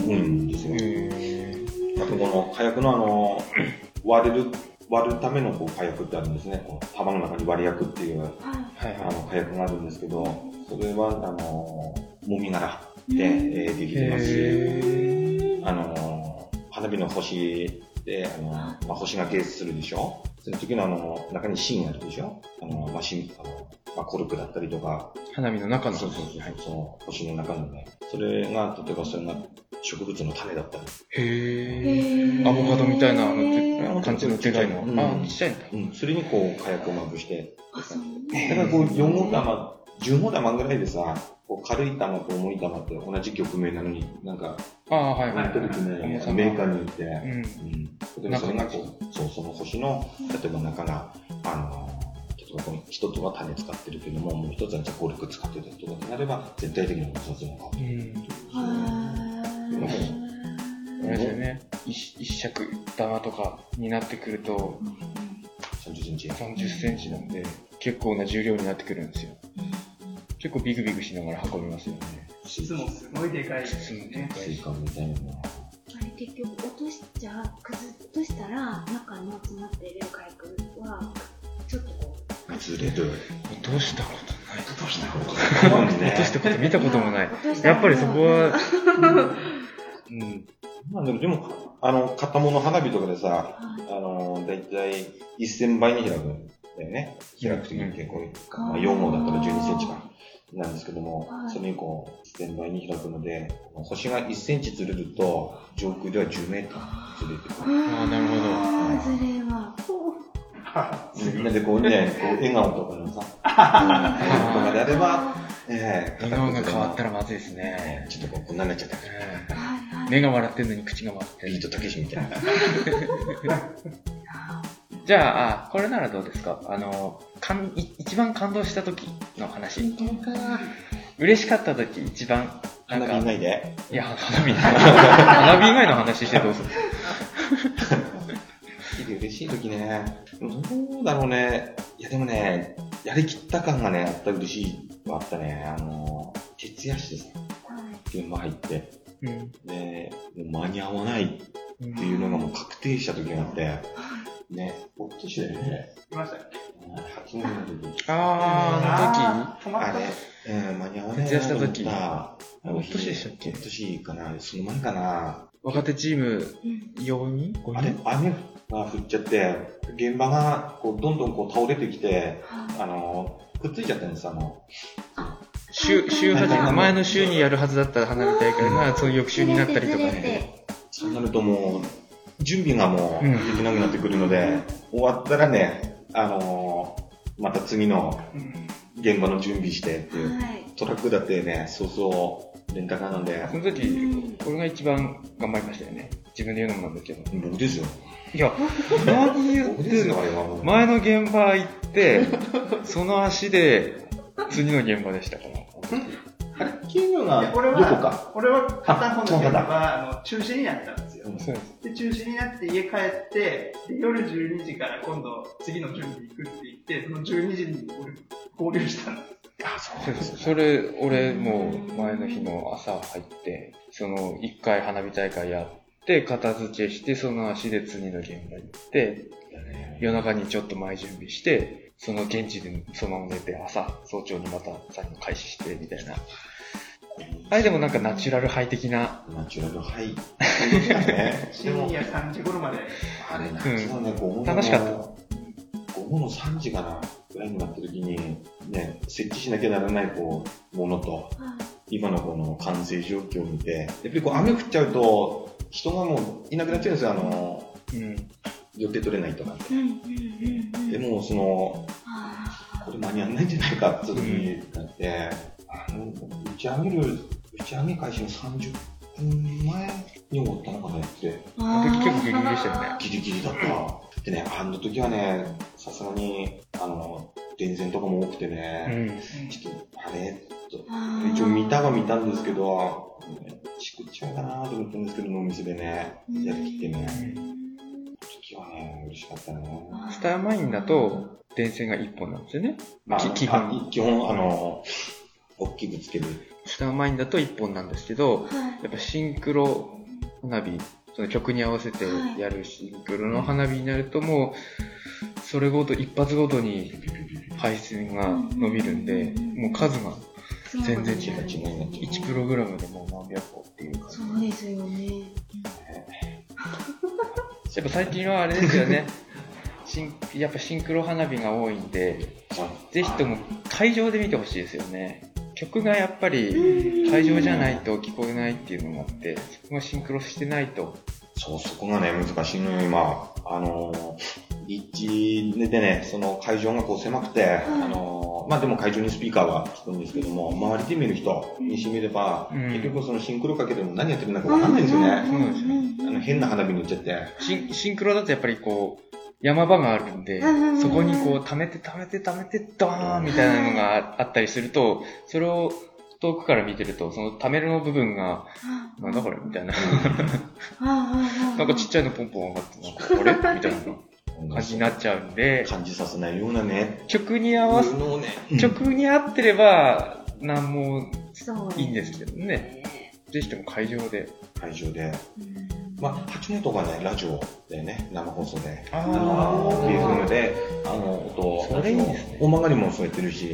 多いん。ですよ。へあとこの火薬のあの、割れる、割るためのこう火薬ってあるんですね。こう玉の中に割り薬っていう、あの、火薬があるんですけど、それは、あの、もみ殻。い。で、うん。えーできい。てますし、へあの、花火の星で、あの、まあ、星が結出するでしょ？その時のあの、中に芯があるでしょ？あの、まあ、芯、あの、まあ、コルクだったりとか、ー花火の中の。そうそうそう、その星の中のね、それが、例えばそれが植物の種だったり、へー。アボカドみたいなあの感じのでかいの。うん。あ、ちっちゃいんだ。うん、それにこう火薬をまぶして、あ、そうだからこう4号玉、10号玉ぐらいでさ、こう軽い玉と重い玉って同じ曲名なのに、なんか、ああ、はいはいやってるとね、重さがメーカーに行って、うん。うん。例えばそれがこう、そう、その星の、例えば中が、あの、例えばこの一つは種使ってるけども、もう一つはじゃあコルク使ってるとかってなれば、全体的に摩擦が変わってうん。はあれですよね。一一尺玉とかになってくると、30センチ。30センチなんで、結構な重量になってくるんですよ。結構ビクビクしながら運びますよね。質もすごいでかいです質もでね。スイカみたいなのあれ結局落としちゃくず落としたら中の詰まっている火薬はちょっとこ崩れる。落としたことない。どうしたこと落としたこと見たこともない。やっぱりそこは、うん。まあでも、でも、あの、片物花火とかでさ、はいあの、だいたい1000倍に開くんだよね。開くときに結構、まあ、4号だったら12センチか。なんですけども、はいそれにこう、1000倍に開くので、星が1センチずれると、上空では10メーターずれてくる。あーなるほどあーずれはみんなでこうね、こう笑顔とかのさ、うんとかであれば、ええ笑顔が変わったらまずいですねね。ちょっとこう、こんなになっちゃった。えはいはいえ目が笑ってるのに口が笑ってるビー。トたけしみたいな。じゃあ、あこれならどうですか？あの、かんい一番感動した時の話。嬉しかった時、一番、なんか、花火以外で？いや、花火、花火以外の話してどうする？嬉しい時ね。どうだろうね。いやでもね、やりきった感がね、あった嬉しいはあったね。あの、徹夜してさ、現場入って、うん。で、もう間に合わないっていうのがもう確定した時があって、ね、おっとしだよね。いましたっけ？8年の時。あー、あの時あれ、うん、間に合わない徹夜した時なと思った一昨年でしたっけ？一昨年かなその前かな。若手チームうん4人 ?5 あれ？人雨が降っちゃって、現場がこうどんどんこう倒れてきて、はあの、くっついちゃったんです、あの、週、週始め、前の週にやるはずだった花火大会が、その翌週になったりとかね。て。そうなるともう、準備がもううんできなくなってくるので、終わったらね、あのまた次の現場の準備してっていう、はい。トラックだってね、そうそう、レンタカーなんで、その時、これが一番頑張りましたよね。自分で言うのもなんだけど。僕ですよ。いや、何言っですよ、あれはもう。前の現場行って、その足で、次の現場でしたから。あれ、キーいがや俺どこか。は、俺は片方の現場あそうだが、あの、中止になったんですよ。で中止になって家帰って、で夜12時から今度次の準備行くって言って、その12時に俺合流したんです。あ、そそうです。それ、俺、もう、前の日の朝入って、その、一回花火大会やって、片付けして、その足で次の現場に行って、夜中にちょっと前準備して、その現地でそのまま寝て、朝、早朝にまた作業開始して、みたいな。あれでもなんかナチュラルハイ的な、ナチュラルハイ。ね。で深も、夜3時頃まで。あれ、夏のね、午後の、楽しかった午後の3時かな、ぐらいになった時に、ね、設置しなきゃならない、こう、ものと、今のこの完成状況を見て、やっぱりこう雨降っちゃうと、人がもういなくなっちゃうんですよ、あの、うん。予定取れないとか。うんうんうんうん。でも、その、あこれ間に合わないんじゃないかって時になって、あの、打ち上げる、打ち上げ開始の30分前に終わったのかなって、結構ギリギリでしたよね。ギリギリだった。でね、あの時はね、さすがに、あの、電線とかも多くてうね、ん。ちょっと、あれ一応見たは見たんですけど、チクっちゃうかなと思ったんですけど、お店でね、やりきってね、嬉しかったね。スターマインだと、電線が1本なんですよね。まあ、き基本。あ基本、あの、大きくつける。スターマインだと1本なんですけど、はい。やっぱシンクロ花火、その曲に合わせてやるシンクロの花火になるともう、それごと、一発ごとに配線が伸びるんで、もう数が全然違う1プログラムでもう何百個っていう感じ。そうですよね。やっぱ最近はあれですよね。シンやっぱシンクロ花火が多いんで、ぜひとも会場で見てほしいですよね。曲がやっぱり会場じゃないと聞こえないっていうのがあって、そこがシンクロしてないと。そう、そこがね、難しいのよ、今。あのー、立地でね、その会場がこう狭くて、あのー、まあでも会場にスピーカーはつくんですけども、周りで見る人にしてみれば、うん。結局そのシンクロかけても何やってるのかわかんないんですよね。そうなん。ですよあの変な花火に打っちゃって。シンシンクロだとやっぱりこう、山場があるんでそこにこう、溜めて溜めて溜めて、ドーンみたいなのがあったりすると、それを遠くから見てると、その溜めるの部分が、なんだこれみたいな。なんかちっちゃいのポンポン上がって、なんか、あれ？みたいな感じになっちゃうんで、感じさせないようなね、曲に合わせ、ね、曲に合ってれば、なんもいいんですけどね。ぜひとも会場で。会場で。うん。まあ、8年とかね、ラジオでね、生放送で。ああの、BFM で、あの、音、それいいですね。大曲がりもそうやってるし、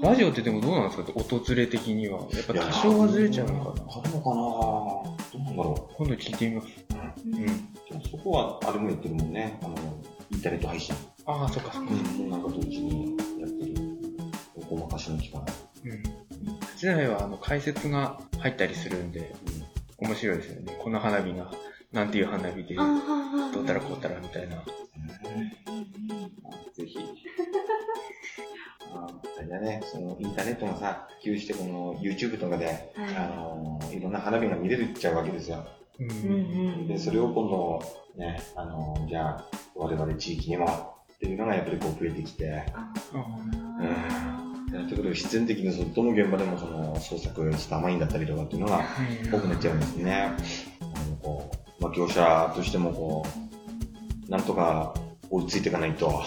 ラジオってでもどうなんですか？音ずれ的には。やっぱ多少はずれちゃうのかな。あるのかなどうなんだろ今度聞いてみます。うんうん。そこは、あれもやってるもんね。あの、インターネット配信。ああ、そっかそっか。うん。なんか同時にやってる。ごまかしの力。うん。うちの場合は、あの、解説が入ったりするんで、面白いですよね。この花火が、なんていう花火で、どうたらこうたらみたいな。ぜひ。ああれだね、そのインターネットがさ、普及して、この YouTube とかで、はいあの、いろんな花火が見れるっちゃうわけですよ。う。うんうんんで、それを今度、ね、あの、じゃあ、我々地域には、っていうのがやっぱりこう増えてきて、あうん。やってくる必然的にそのどの現場でもその創作スターマインだったりとかっていうのが多くなっちゃうんですね。あのこうまあ、業者としてもこう、なんとか追いついていかないと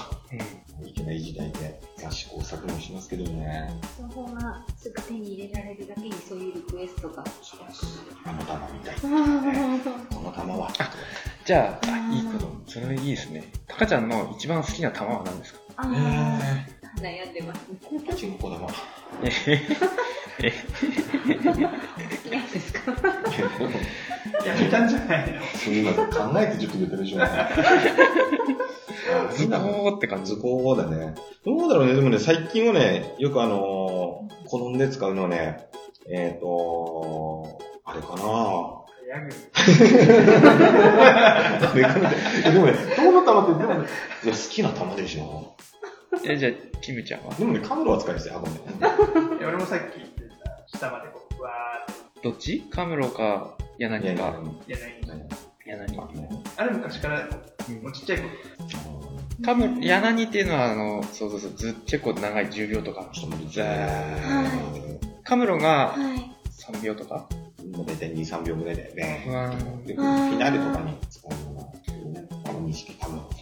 いけない時代で、まあ試行錯誤しますけどね。情報がすぐ手に入れられるだけにそういうリクエストが。そうです。あの玉みたい。あこの玉は。じゃあ、あいいこと。それいいですね。タカちゃんの一番好きな玉は何ですか？あ悩んでます。パチンコ玉。好きなんですか？やめたんじゃないのそう今考えてちょっと言ってるでしょ。ズコーって感じ図。工だね。どうだろうね。でもね、最近はね、よくあのー好んで使うのはね、えっ、とあれかなヤグ。あれかなえでもね、どの玉って、でもね、いや、好きな玉でしょ。え、じゃあ、キムちゃんは？でもね、カメラは使いですよ、あ、ごめん。いや俺もさっき言ってた、下までこう、わーって、どっち？カムロか、柳か。柳。あれ昔から、うんもうちっちゃい頃。カム、柳っていうのは、あの、そうそうそう、ず結構長い10秒とか。ちょっと無理じゃはカムロがはい。3秒とか。もう大体2、3秒ぐらいでね。うわでフィナーレとかに使うような、あの、認識カメラとか。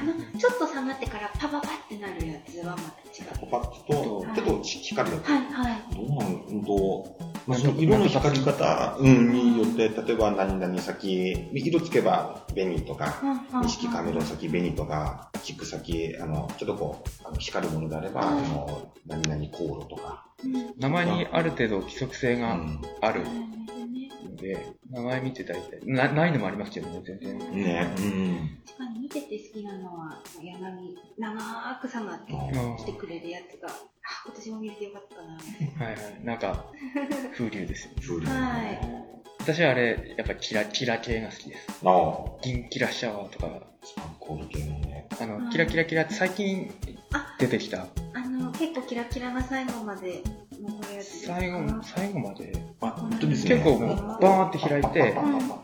あの、ちょっと下がってからパパパってなるやつはまた違う。パパッと、はいちょっと光だと。はいはい。どうなんうんと、まあ、色の光り方、うん、によって、例えば何々先、色つけば紅とか、錦カメロ先紅とか、菊先、あの、ちょっとこう、あの光るものであれば、あはいの、何々航路とか、名前にある程度規則性がうんで、名前見て大体、なないのもありますけどね、全然。ね、うん。確かに見てて好きなのは、柳、長く下がってうんしてくれるやつが、あ、今年も見れてよかったな。はいはい。なんか、風流ですよね。風流はい私はあれ、やっぱキラ、キラ系が好きです。ああ、銀キラシャワーとか、スパンコール系のね。あの、はいキラキラキラって最近あ出てきた。あの、結構キラキラが最後まで最後、最後まで？あ、本当ですね。結構もう、バーンって開いて、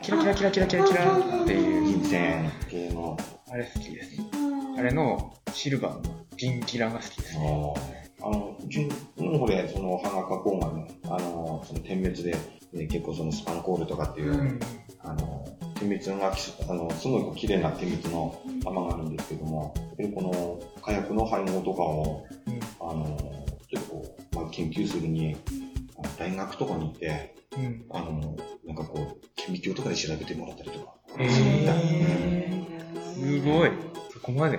キラキラキラキラキラキラっていう、銀線系の、あれ好きです。うんあれのシルバーの銀キラが好きです。あの、うちの方で、その、歯が加工がね、あの、その点滅で、ね、結構そのスパンコールとかっていう、うん。あの、点滅があの、すごい綺麗な点滅の玉があるんですけども、やっぱりこの火薬の配合とかを、あの、ちょっとこう、まあ、研究するに、あの大学とかに行って、うん。うん。あの、なんかこう、顕微鏡とかで調べてもらったりとか。へー。すごい。そこまで。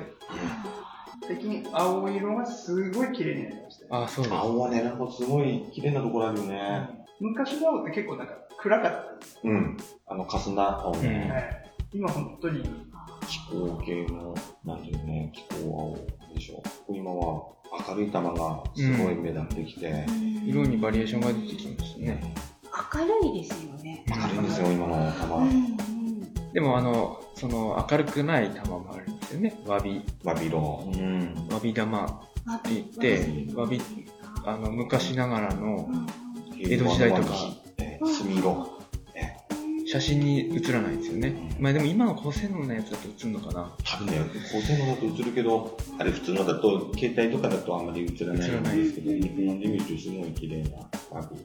最近、青色がすごい綺麗になりましたよ。あ、そうだ。青はね、なん。かすごい綺麗なところあるよね。昔の青って結構なん。か暗かったん。ですうん。あの、かすな青。ね。はい。今本当に、気候系の、なん。ていうのね、気候青でしょ。今は明るい玉がすごい目立ってきて、色にバリエーションが出てきますね。明るいですよね。明るいんですよ、今の玉。うんうんでもあの、その明るくない玉もあるんですよね。わび、バビロン。うん。わび玉。わって言ってわびあの、昔ながらのうん江戸時代とかえー、墨色。写真に写らないんですよね。まあでも今の高性能なやつだと写るのかな。多分ね、高性能だと映るけど、あれ普通のだと、携帯とかだとあんまり映らないんですけど、日本で見るとすごい綺麗なバビ。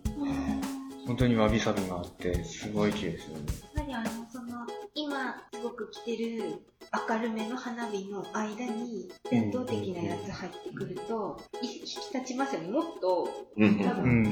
本当にわびさびがあって、すごい綺麗ですよね。やっぱりあの、その、今すごく着てる明るめの花火の間に伝統的なやつ入ってくると、い引き立ちますよね。もっと、うん多分、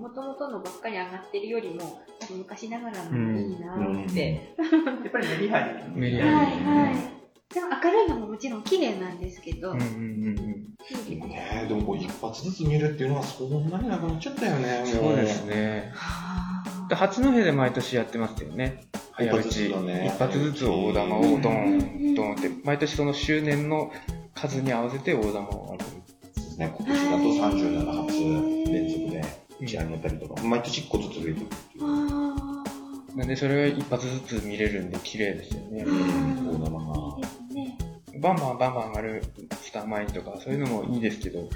もともとのばっかり上がってるよりも、多分昔ながらのいいなって。やっぱりメリハリ。メリはいハはい。でも明るいのももちろん綺麗なんですけど、うんうんうん綺麗ねでもこう一発ずつ見るっていうのはそんなになくなっちゃったよね。うん。そうですね。はで八戸で毎年やってますよね。早打ち。一発ずつだね一発ずつ大玉をドーン、ドーンって、毎年その周年の数に合わせて大玉を当てる。ですね。今年だと37発連続で打ち上げたりとか、毎年1個ずつ増えてるっていう。あなんでそれを一発ずつ見れるんで綺麗ですよね。うん、大玉が。バンバンバンバン上がるスターマインとかそういうのもいいですけど、はい。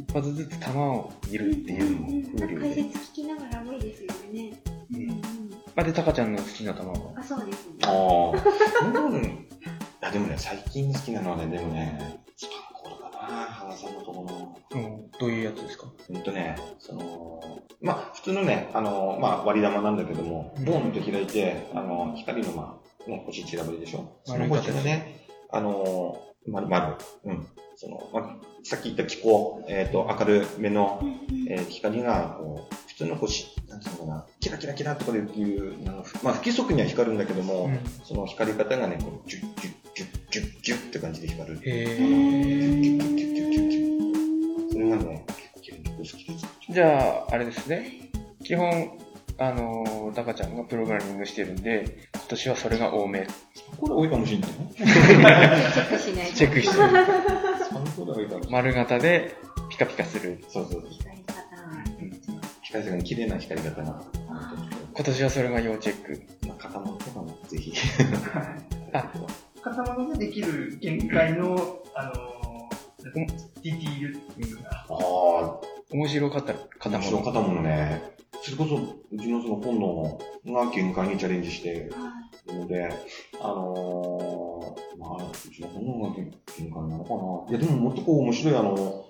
一発ずつ球を見るっていうのも風流解で。説聞きながらもいいですよね。うんうん。あで、タカちゃんの好きな球は？あ、そうですね。ああ。うん。あ、でもね、最近好きなのはね、でもね、スパンコールかな、原さんのところの。うん、どういうやつですか？うんとね、その、まあ、普通のね、あの、まあ、割り玉なんだけども、ボーンと開いて、あの、光の、まあ、ね、星散らばりでしょ？その星がね、あの、丸、丸、うん。その、まあ、さっき言った気候、えっ、と、明るめの、えー光が、こう、普通の星、なんていうのかな、キラキラキラとかでいう、なんかまあ、不規則には光るんだけども、うんその光り方がね、こう、ジュッジュッジュッジュッジュッって感じで光る。へキュッキュッキュッキュッキュッキュッがね、結構好きです。じゃあ、あれですね。基本、あのー、タカちゃんがプログラミングしてるんで、今年はそれが多め。これ多いかもしれないね。チェックしないと。チェックしてる。3個で多いかも。丸型でピカピカする。そうそう。光り方。光が綺麗な光り方が。今年はそれが要チェック。まあ、肩もとかもぜひ。あ、塊ができる限界の、あのー、ディティールっていうか、ああ、面白かったら肩面白も。かったものね。それこそ、うちのその本能が限界にチャレンジしてるので、あのー、まあ、うちの本能が限界なのかな。いや、でももっとこう面白い、あの、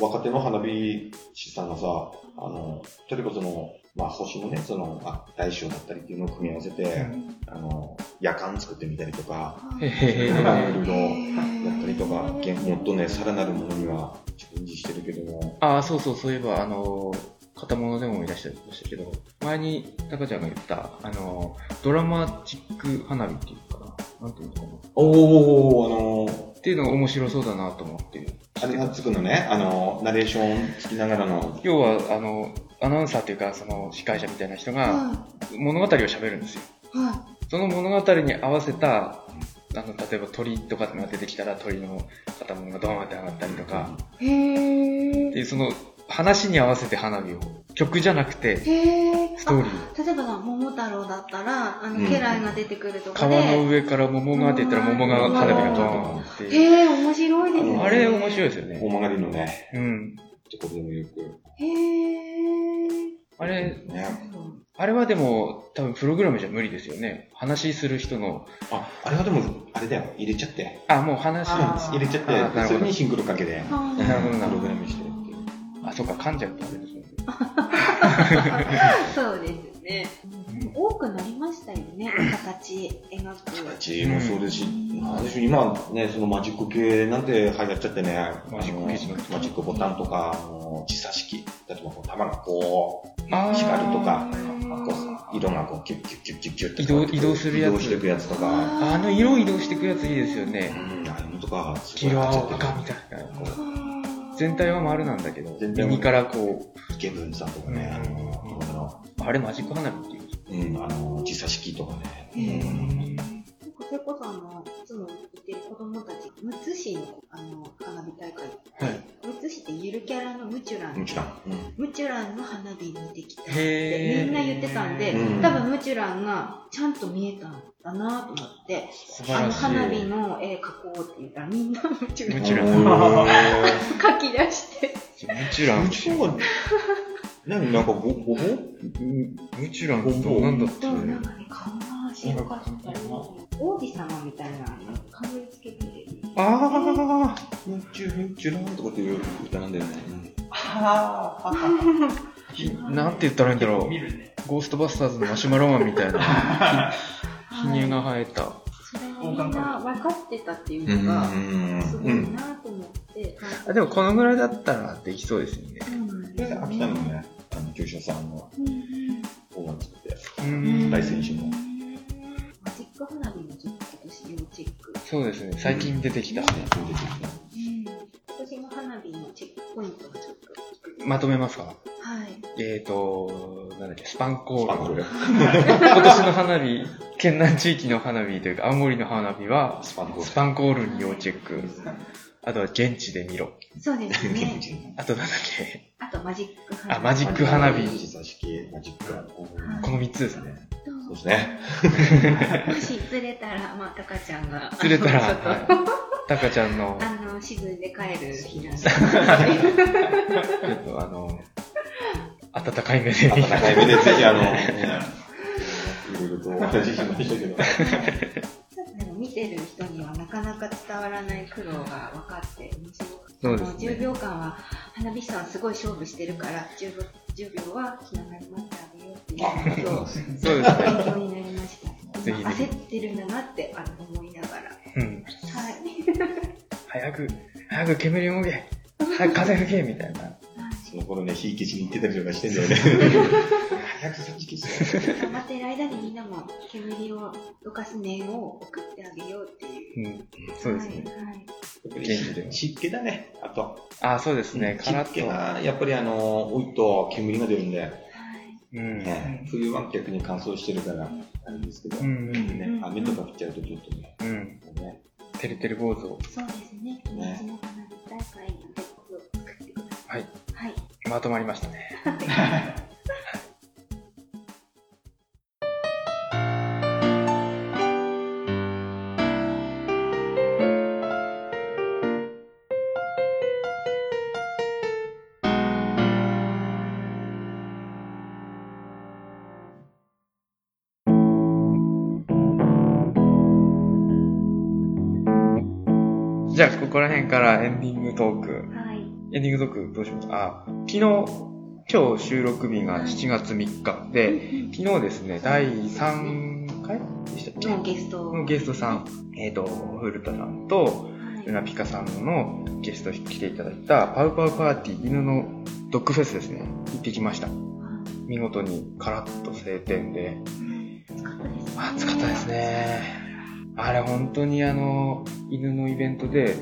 若手の花火師さんがさ、あの、例えばその、まあ、星のね、その、あ、大小だったりっていうのを組み合わせて、あの、夜間作ってみたりとか、へへへいろいろやへ。ったりとか、もっとね、さらなるものにはチャレンジしてるけども、ああ、そうそう、そういえば、あのー、片物でも思い出してましたけど、前にタカちゃんが言った、あのー、ドラマチック花火っていうかな。なんていうのかな。おー、あのっていうのが面白そうだなと思って。あれがつくのね、あの、ナレーションつきながらの、要は、あの、アナウンサーっていうか、その司会者みたいな人がは物語を喋るんですよ。い。はその物語に合わせた、あの、例えば鳥とかが出てきたら鳥の片物がドーンって上がったりとか、い。へー。で、その話に合わせて花火を、曲じゃなくて、へー。ストーリあ例えばさ、桃太郎だったら、あの、うん家来が出てくるとか川ので、上から桃がって言ったら桃が花火がドーンって。へー、面白いですね。あれ面白いですよ大ね。曲がりのね、うん。ところでもよく、へー。あれ、ね。あれはでも、多分プログラムじゃ無理ですよね。話する人の、あ、あれはでも、あれだよ、入れちゃって。あ、もう話入れちゃってそれにシンクロかけて、なるほどなるほどプログラムしてっていう。あ、そうか、噛んじゃうとあれですもんね。そうですね。多くなりましたよね、形描く。形もそうですし、なんでしょう、今ね、そのマジック系なんて流行っちゃってね、マジック系あのマジックボタンとか、あの時差式、例えばこう玉がこう、光るとか、ーこう色がこうキュッキュッキュッキュッキュッって移動移動するやつ。移動していくやつとか、あの色移動していくやついいですようね。ん、あとか、す黄色、青、赤みたいな。こう。全体は丸なんだけど、右からこイケブンさんとかね、あの、あのう、あれマジック花火っていう。うん、あの、時差式とかね。へーなん。かそれこそあの、いつも言ってる子供たち、むつ市のあの花火大会って、はい。むつ市ってゆるキャラのムチュラン、もちろん。うん。ムチュランの花火見てきたってみんな言ってたんで、うん多分ムチュランがちゃんと見えたんだなと思って、あの。花火の絵描こうって言ったらみんなムチュランムチュランン。描き出して。ムチュランう。ちのは、何なんかご、ごぼう？ムチュランってなんだってでもなんかね、顔が白かったり、王子様みたいなのかぶりつけてる。あうんちゅうんちゅらんとかっていう歌なんだよね。はあ、あなんて言ったらいいんだろう。ね。ゴーストバスターズのマシュマロマンみたいな。ひげが生えた。それをみんな分かってたっていううん。のが、うん。すごいなと思って。あでもこのぐらいだったらできそうですよね。秋田のね、あの、業者さんのうんうん方が作って、大選手も。マジック花火もちょっと今年要チェック。そうですね。最近出てきた。出てきた。今年の花火のチェックポイントがちょっと。まとめますか？はい。えーと、なんだっけ、スパンコール。今年の花火、県南地域の花火というか、青森の花火は、スパンコール。スパンコールに要チェック。あとは現地で見ろ。そうですね。あとなんだっけ、あとマジック花火。あマジック花火マジック。この3つですね。そうですね。もし釣れたら、まあ、タカちゃんが。釣れたら、ちょっとはいタカちゃんの、あの、沈んで帰る日なんで。ちょっとあの、温かい目でかい目でぜひあの、ねいろいろとお話ししましたけど。でも見てる人にはなかなか伝わらない苦労が分かって面白そうですねあの10秒間は花火師さんはすごい勝負してるから10秒 ,10 秒は気長に待ってあげようっていうことをそうですね。勉強になりました。焦ってるんだなってあの思いながら。うん。はい。早く、早く煙動け早く風吹けみたいな。その頃ね、火消しに行ってたりとかしてんだよね。早くそっち消すよ。頑張ってる間にみんなも煙をどかす念を送ってあげようっていう。うん。そうですね。はい。湿気だね。あッと。あ、そうですね。カラ湿気ッと。が、やっぱりあの、多いと煙が出るんで、うん。ね、冬は逆に乾燥してるから、あれですけど、ね、雨とか降っちゃうとちょっとね、うん。ねてるてる坊主を。そうですね。夏の花火大会を作ってください。はい。はい。まとまりましたね。ンディングトーク。はい。エンディングトークどうしますか？あ、昨日、今日収録日が7月3日で、昨日ですね、第3回でしたっけ？のゲスト。のゲストさん、えっ、と、古田さんと、はいルナピカさんのゲストに来ていただいた、パウパウパーティー犬のドッグフェスですね、行ってきました。見事にカラッと晴天で、暑かったですね。暑かったですね。あれ本当にあの、犬のイベントで、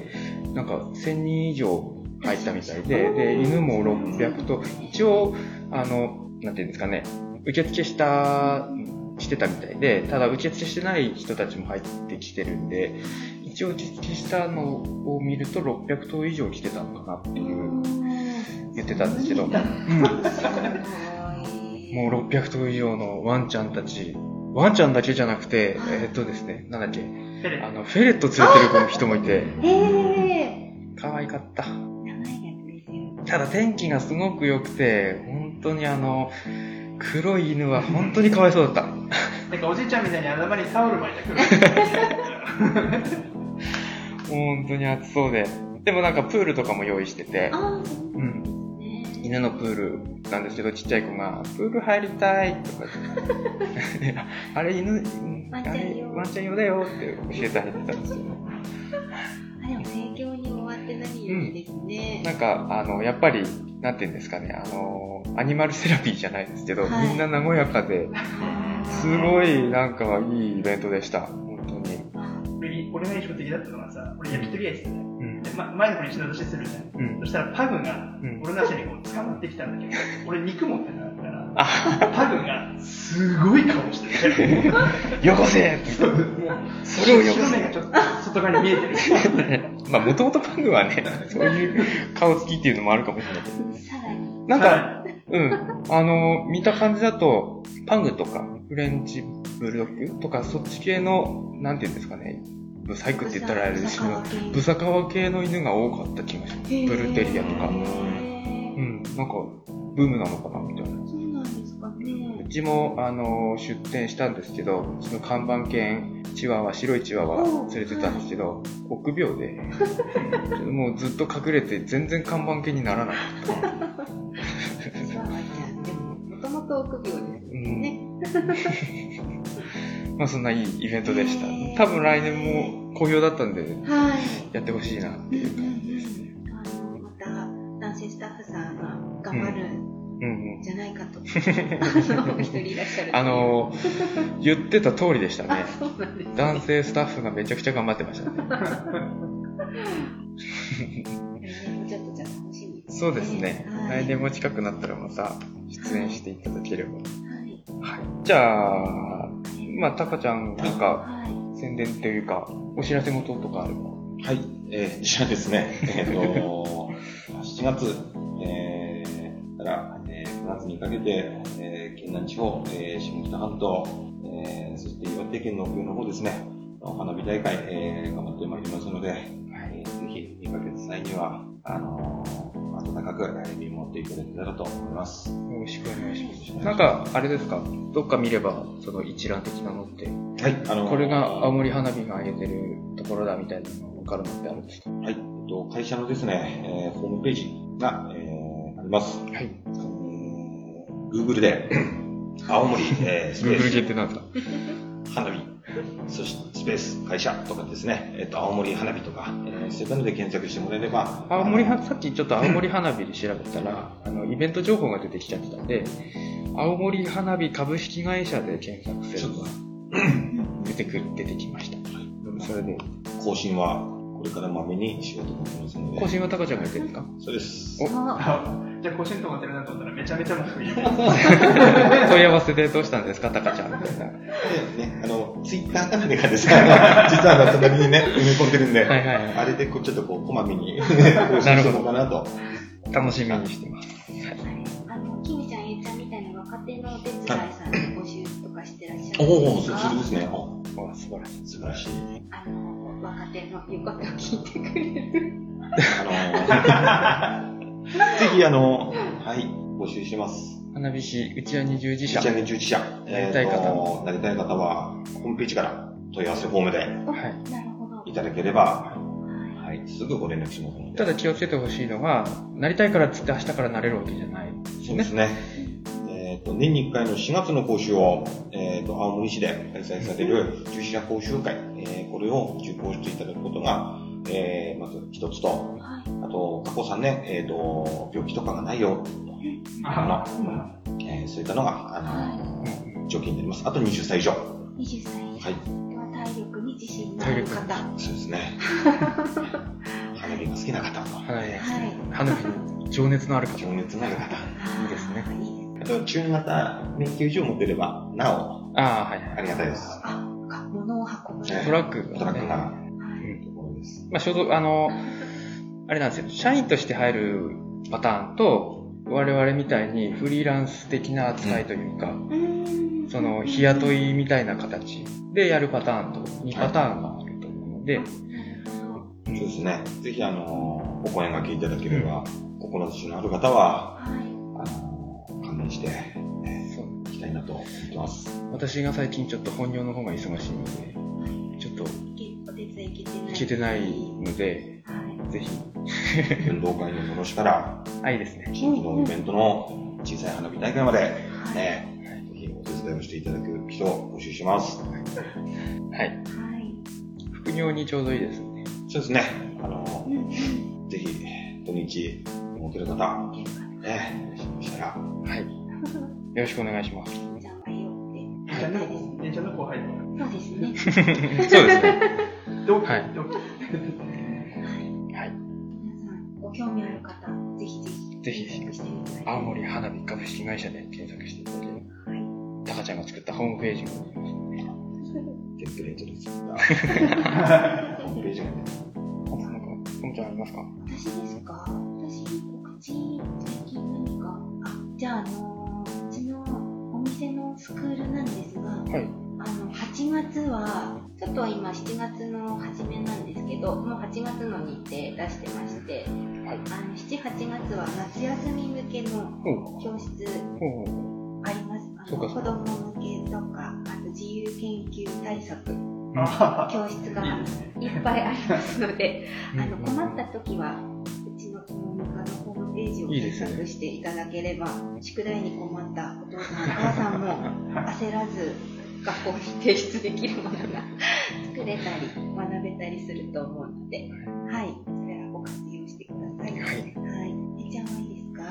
なんか1000人以上入ったみたいで、で、犬も600と、一応、あの、なんていうんですかね、受付した、してたみたいで、ただ受付してない人たちも入ってきてるんで、一応受付したのを見ると600頭以上来てたのかなっていう、言ってたんですけど。もう600頭以上のワンちゃんたち、ワンちゃんだけじゃなくて、はい。えーっとですね、なんだっけ、あの、フェレット連れてる人もいて、え可愛かった。ー、長いやつですよ。ただ天気がすごく良くて、本当にあの、黒い犬は本当にかわいそうだった。なんかおじいちゃんみたいに頭にタオル巻いてくる。本当に暑そうで。でもなんかプールとかも用意してて、うん。ね犬のプールなんですけど、ちっちゃい子が、プール入りたいとか言ってあれ犬、ワンちゃん用あれワンちゃん用だよって教えてあげてたんですよ。あ、でも盛況に終わって何よりですね。なんか、あの、やっぱり、なんていうんですかね、あの、アニマルセラピーじゃないですけど、はいみんな和やかで、すごい、なんか、いいイベントでした。本当に。俺が印象的だったのがさ、俺焼き鳥屋行っててね。うん。で、ま、前の子に品出しするじゃん。うんそ。したらパグがうん俺の足にこう捕まってきたんだけど、俺肉持ってなかったから、あ、パグがすごい顔してて、よこせってそうもうそれをよこ白目がちょっと外側に見えてる。せ まあ、もともとパグはね、そういう顔つきっていうのもあるかもしれないけど。さらに。なんか、うん。あの、見た感じだと、パグとか、フレンチブルドッグとか、そっち系の、なんていうんですかね、ブサイクって言ったらあれですけど、ブサカワ系の犬が多かった気がします。ブルテリアとか。うん、なんか、ブームなのかな、みたいな。そうなんですかねう。ちも、あの、出店したんですけど、その看板犬、チワワ、白いチワワ連れてたんですけど、臆病で、もうずっと隠れて全然看板犬にならなかった。も、もともと臆病ですよね。まあそんないいイベントでした多分来年も好評だったんで、はい。やってほしいなっていう感じですね。あの、また、男性スタッフさんが頑張るんうんうん。じゃないかと。あの、言ってた通りでしたねね。男性スタッフがめちゃくちゃ頑張ってましたね。そうですね。はい来年も近くなったらまた出演していただければ。はい。はい。じゃあ、まあ、タカちゃん、なんか、はい。宣伝というか、お知らせ事とかあれば。はい、えー、じゃあですね、えっ、と、7月、えー、から、えー、9月にかけて、えー、県南地方、えー、下北半島、えー、そして岩手県の奥の方ですね、花火大会、えー、頑張ってまいりますので、えー、ぜひ見かけた際には、あのー、温かく、えー見守っていただけたらと思います。よろしくお願いします。なんか、あれですか？どっか見れば、その一覧的なのって、はい、あのーこれが青森花火が上げてるところだみたいなのがわかるのってあるんですかはい、えっと、会社のですね、えー、ホームページが、えー、あります。はい。えー Google で、青森、えー、スペ Google ー系ってなんですか？ス、花火、そしてスペース、会社とかですね、えっ、と、青森花火とか、えー、そういったので検索してもらえれば、青森は、さっきちょっと青森花火で調べたら、あの、イベント情報が出てきちゃってたんで、青森花火株式会社で検索すれば、出てくる、出てきました。それで、更新はこれからまめにしようと思ってますので。更新はタカちゃんがやってるんですか？そうです。じゃあ甲子園止まってるなと思ったらめちゃめちゃもういい。問い合わせでどうしたんですか？タカちゃんみたいな。はでね、あの、ツイッターか何かですね、実はあの、隣にね、埋め込んでるんで、いはいはあれでこう、ちょっとこう、こまめに 更新していこうかなと。い。楽しみにしてます。あの、キミちゃん、えいちゃんみたいな若手のお手伝いさんで募集とかしてらっしゃるんおお、そですかそれですね。素晴らしい。素晴らしい。あの、言うことを聞いてくれる。あのぜひあの、はい、募集します。花火師、うちは二十字社。一年従事者、なりたい方となりたい方は、ホームページから問い合わせフォームではい。いただければ、ははい、すぐご連絡しますので。ただ気をつけてほしいのが、なりたいからっつって明日からなれるわけじゃないですよねそうで。すね。えっ、と、年に1回の4月の講習を、えっ、と、青森市で開催される従事者講習会、えーこれを受講していただくことが、えーまず一つと、い。はい。あと、過去3年、えっ、と、病気とかがないよ、あえーそういったのが、あはの、条件になります。あと20歳以上。い。20歳以上。はい。体力に自信のある方。そうですね。花火が好きな方、花火はい。花火に情熱のある方。情熱のある方、いいですね。あと、中型免許以上持ってれば、なお、ああ、はいありがたいです。あ、運ぶ。ねトラックトラックが、はい。ところです。まあ、所属、あの、あれなんですよ。社員として入るパターンと、我々みたいにフリーランス的な扱いというか、うーんその、日雇いみたいな形でやるパターンと、2パターンがあると思うので、そうですね。ぜひ、あの、お声掛けいただければ、志のある方は、はい。あの、関連して、なと思ってます。私が最近ちょっと本業の方が忙しいので、ちょっとお手伝い行けてない。行けてないので、はい。ぜひ、運動会のものしから、あ、いいですね。地域のイベントの小さい花火大会まで、はい。ね、ぜひお手伝いをしていただく人を募集します。はい。はい。副業にちょうどいいですね。そうですね。あの。ぜひ、土日、持ってる方、ね、もしかしたら、はい。よろしくお願いします。じゃあ、迷って。ちゃんのはいですえいちゃんの後輩 そうですね。そうですね。はい はい。はい。皆さん、ご興味ある方、ぜひぜひ。ぜひ検索してみてください。青森花火株式会社で検索していただければ、はい。タカちゃんが作ったホームページも見えますので、テンプレートですが、ホームページがね、あなんか、ともちゃんありますか？私ですか？8月は、ちょっと今7月の初めなんですけど、もう8月の日程出してまして、はい。あの、7、8月は夏休み向けの。教室。あります。あの子供向けとか、あと自由研究対策あ教室がいっぱいありますので、あの困った時は、うちのコモミカのホームページを検索していただければ、宿題に困ったお父さん、お母さんも焦らず学校に提出できるものが作れたり、学べたりすると思うので、はい、それはご活用してください。はい。はい。えちゃんはいいですか？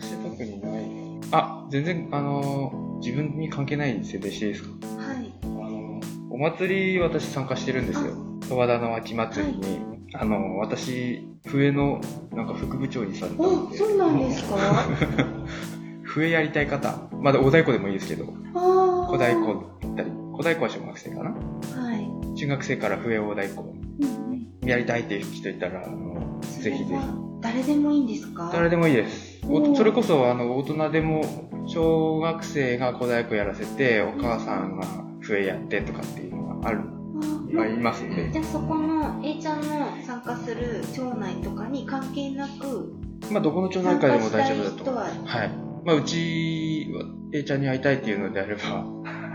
私特にない。あ、全然、あの、自分に関係ない設定していいですか？はい。あの、お祭り私参加してるんですよ。十和田の秋祭りに。あの、私、笛の、なんか副部長にされたんお、で、そうなんですか？笛やりたい方、まだお太鼓でもいいですけど、あ小太鼓小太鼓は小学生かな？はい。中学生から笛大太鼓うんうんやりたいっていう人いたら、あの、ぜひぜひ。誰でもいいんですか？誰でもいいです。それこそ、あの、大人でも、小学生が小太鼓やらせて、お母さんが笛やってとかっていうのがある、あまあ、いますんでじ。ゃあそこの A ちゃんの参加する町内とかに関係なくまあ、どこの町内会でも大丈夫だと思う。参加したはい。まあ、うちは、A ちゃんに会いたいっていうのであれば、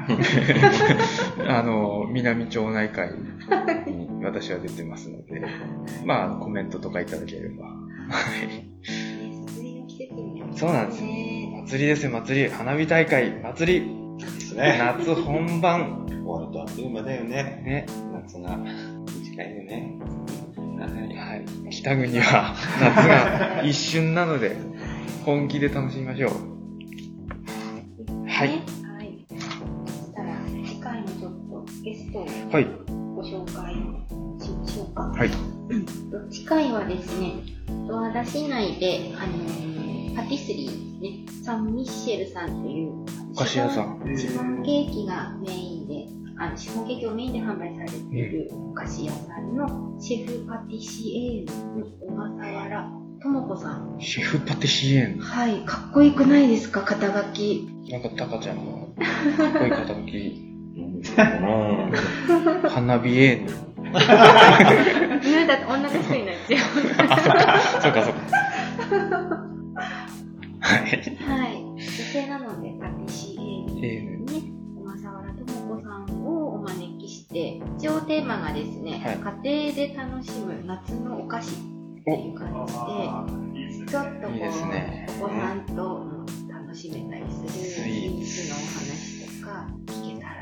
あの、南町内会に私は出てますので、まあ、コメントとかいただければ。はい。そうなんです祭りですよ、祭り。花火大会、祭り。ですね。夏本番。終わるとあっという間だよね。ね。夏が短いよね。はい。はい。北国は夏が一瞬なので、本気で楽しみましょう。はい次回のちょっとゲストをはい。ご紹介しましょうかはい。え回はですね、十和田市内で、あのーパティスリーですね、サンミッシェルさんという、お菓子屋さん。シフォンケーキがメインで、あのシフォンケーキをメインで販売されているお菓子屋さんのシェフパティシエールの小笠原智子さん。シェフパティシエン。はい、かっこよくないですか、肩書き。なんかタカちゃんのかっこいい肩書き。うん花火エーヌ。ね、だって女の人になっちゃう。あ、そっか。そっかそっか。はい。はい。女性なので、パシエール。ね、小笠原智子さんをお招きして、一応テーマがですね、家庭で楽しむ夏のお菓子っていう感じで、ねちょっとこう、いいですねお子さんとも楽しめたりするスイーツのお話とか聞けたら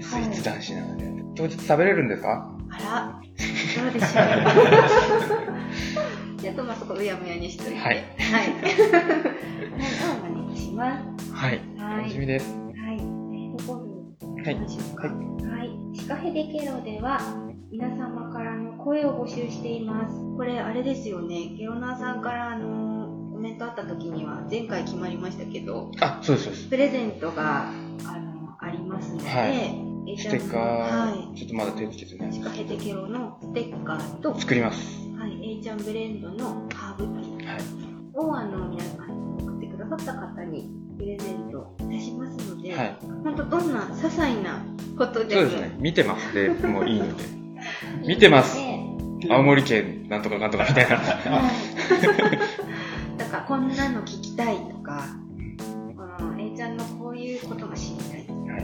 ね。スイーツ男子なので。当日食べれるんですか？あら、どうでしょう？ちょっとまあそこうやむやにしといて。はいはい。はい、お招きします。はい。はい楽しみです。はい。えー、どこにはい行きましょうか。はい。シカヘデケロでは、皆様からの声を募集しています。これ、あれですよね。ケロナーさんから、あの、コメントあった時には、前回決まりましたけど、あ、そうです、そうです。プレゼントが、あの、ありますので、はいえステッカはー、ちょっとまだ手つけてい。ね。シカヘデケロのステッカーと、作ります。はい、A ちゃんブレンドのハーブティー。はい。をあの皆さん送ってくださった方にプレゼントいたしますので、はい。本当どんな些細なことでもそうですね。見てますでもういいので。見てますね青森県なんとかなんとかみたいな。はい。だからこんなの聞きたいとか、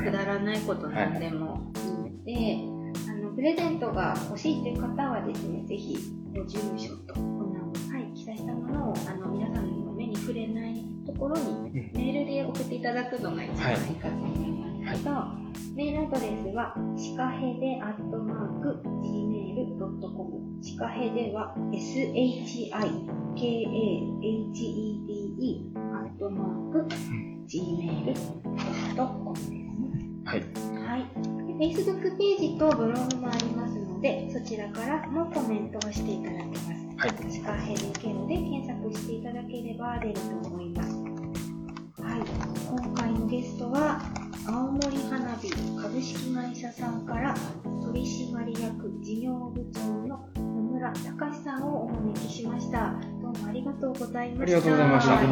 くだらないことなんでもいいので、あのプレゼントが欲しいという方はですね、ぜひご住所とお名前、はい、記載したものをあの皆さんの目に触れないところにうん。メールで送っていただくのが一番いいかと思います。けど、メールアドレスは、シカヘデアットマーク gmail.com。シカヘデは shikahede アットマーク gmail.com です。ね。はい。はい。で Facebook ページとブログもありますので、そちらからもコメントをしていただけます。はい。シカヘデケロで検索していただければ出ると思います。はい。今回のゲストは、青森花火株式会社さんから取締役事業部長の野村隆さんをお招きしました。どうもありがとうございました。ありがとうございましたお話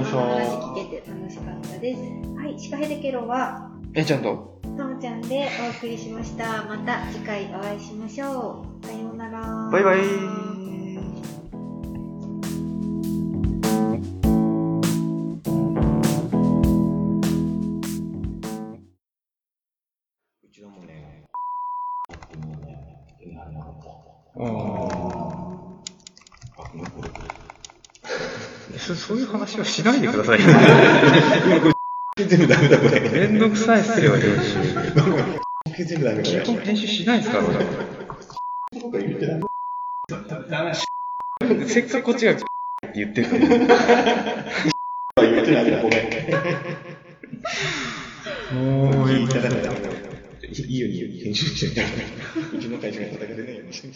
聞けて楽しかったです。はい。シカヘデケロは、え、ちゃんと？ともちゃんでお送りしました。また次回お会いしましょう。さようなら。バイバイ。そういう話はしないでください。全部ダメだ、これ。めんどくさいっすよ、編集。全部ダメだ、基本編集しないですから、俺。これ言ってない。ダメだ。せっかくこっちがって言ってるのに。言ってない、ごめん。もう、いいよ、いいよ、編集してみたいな。うちの会社が叩かれないようにして。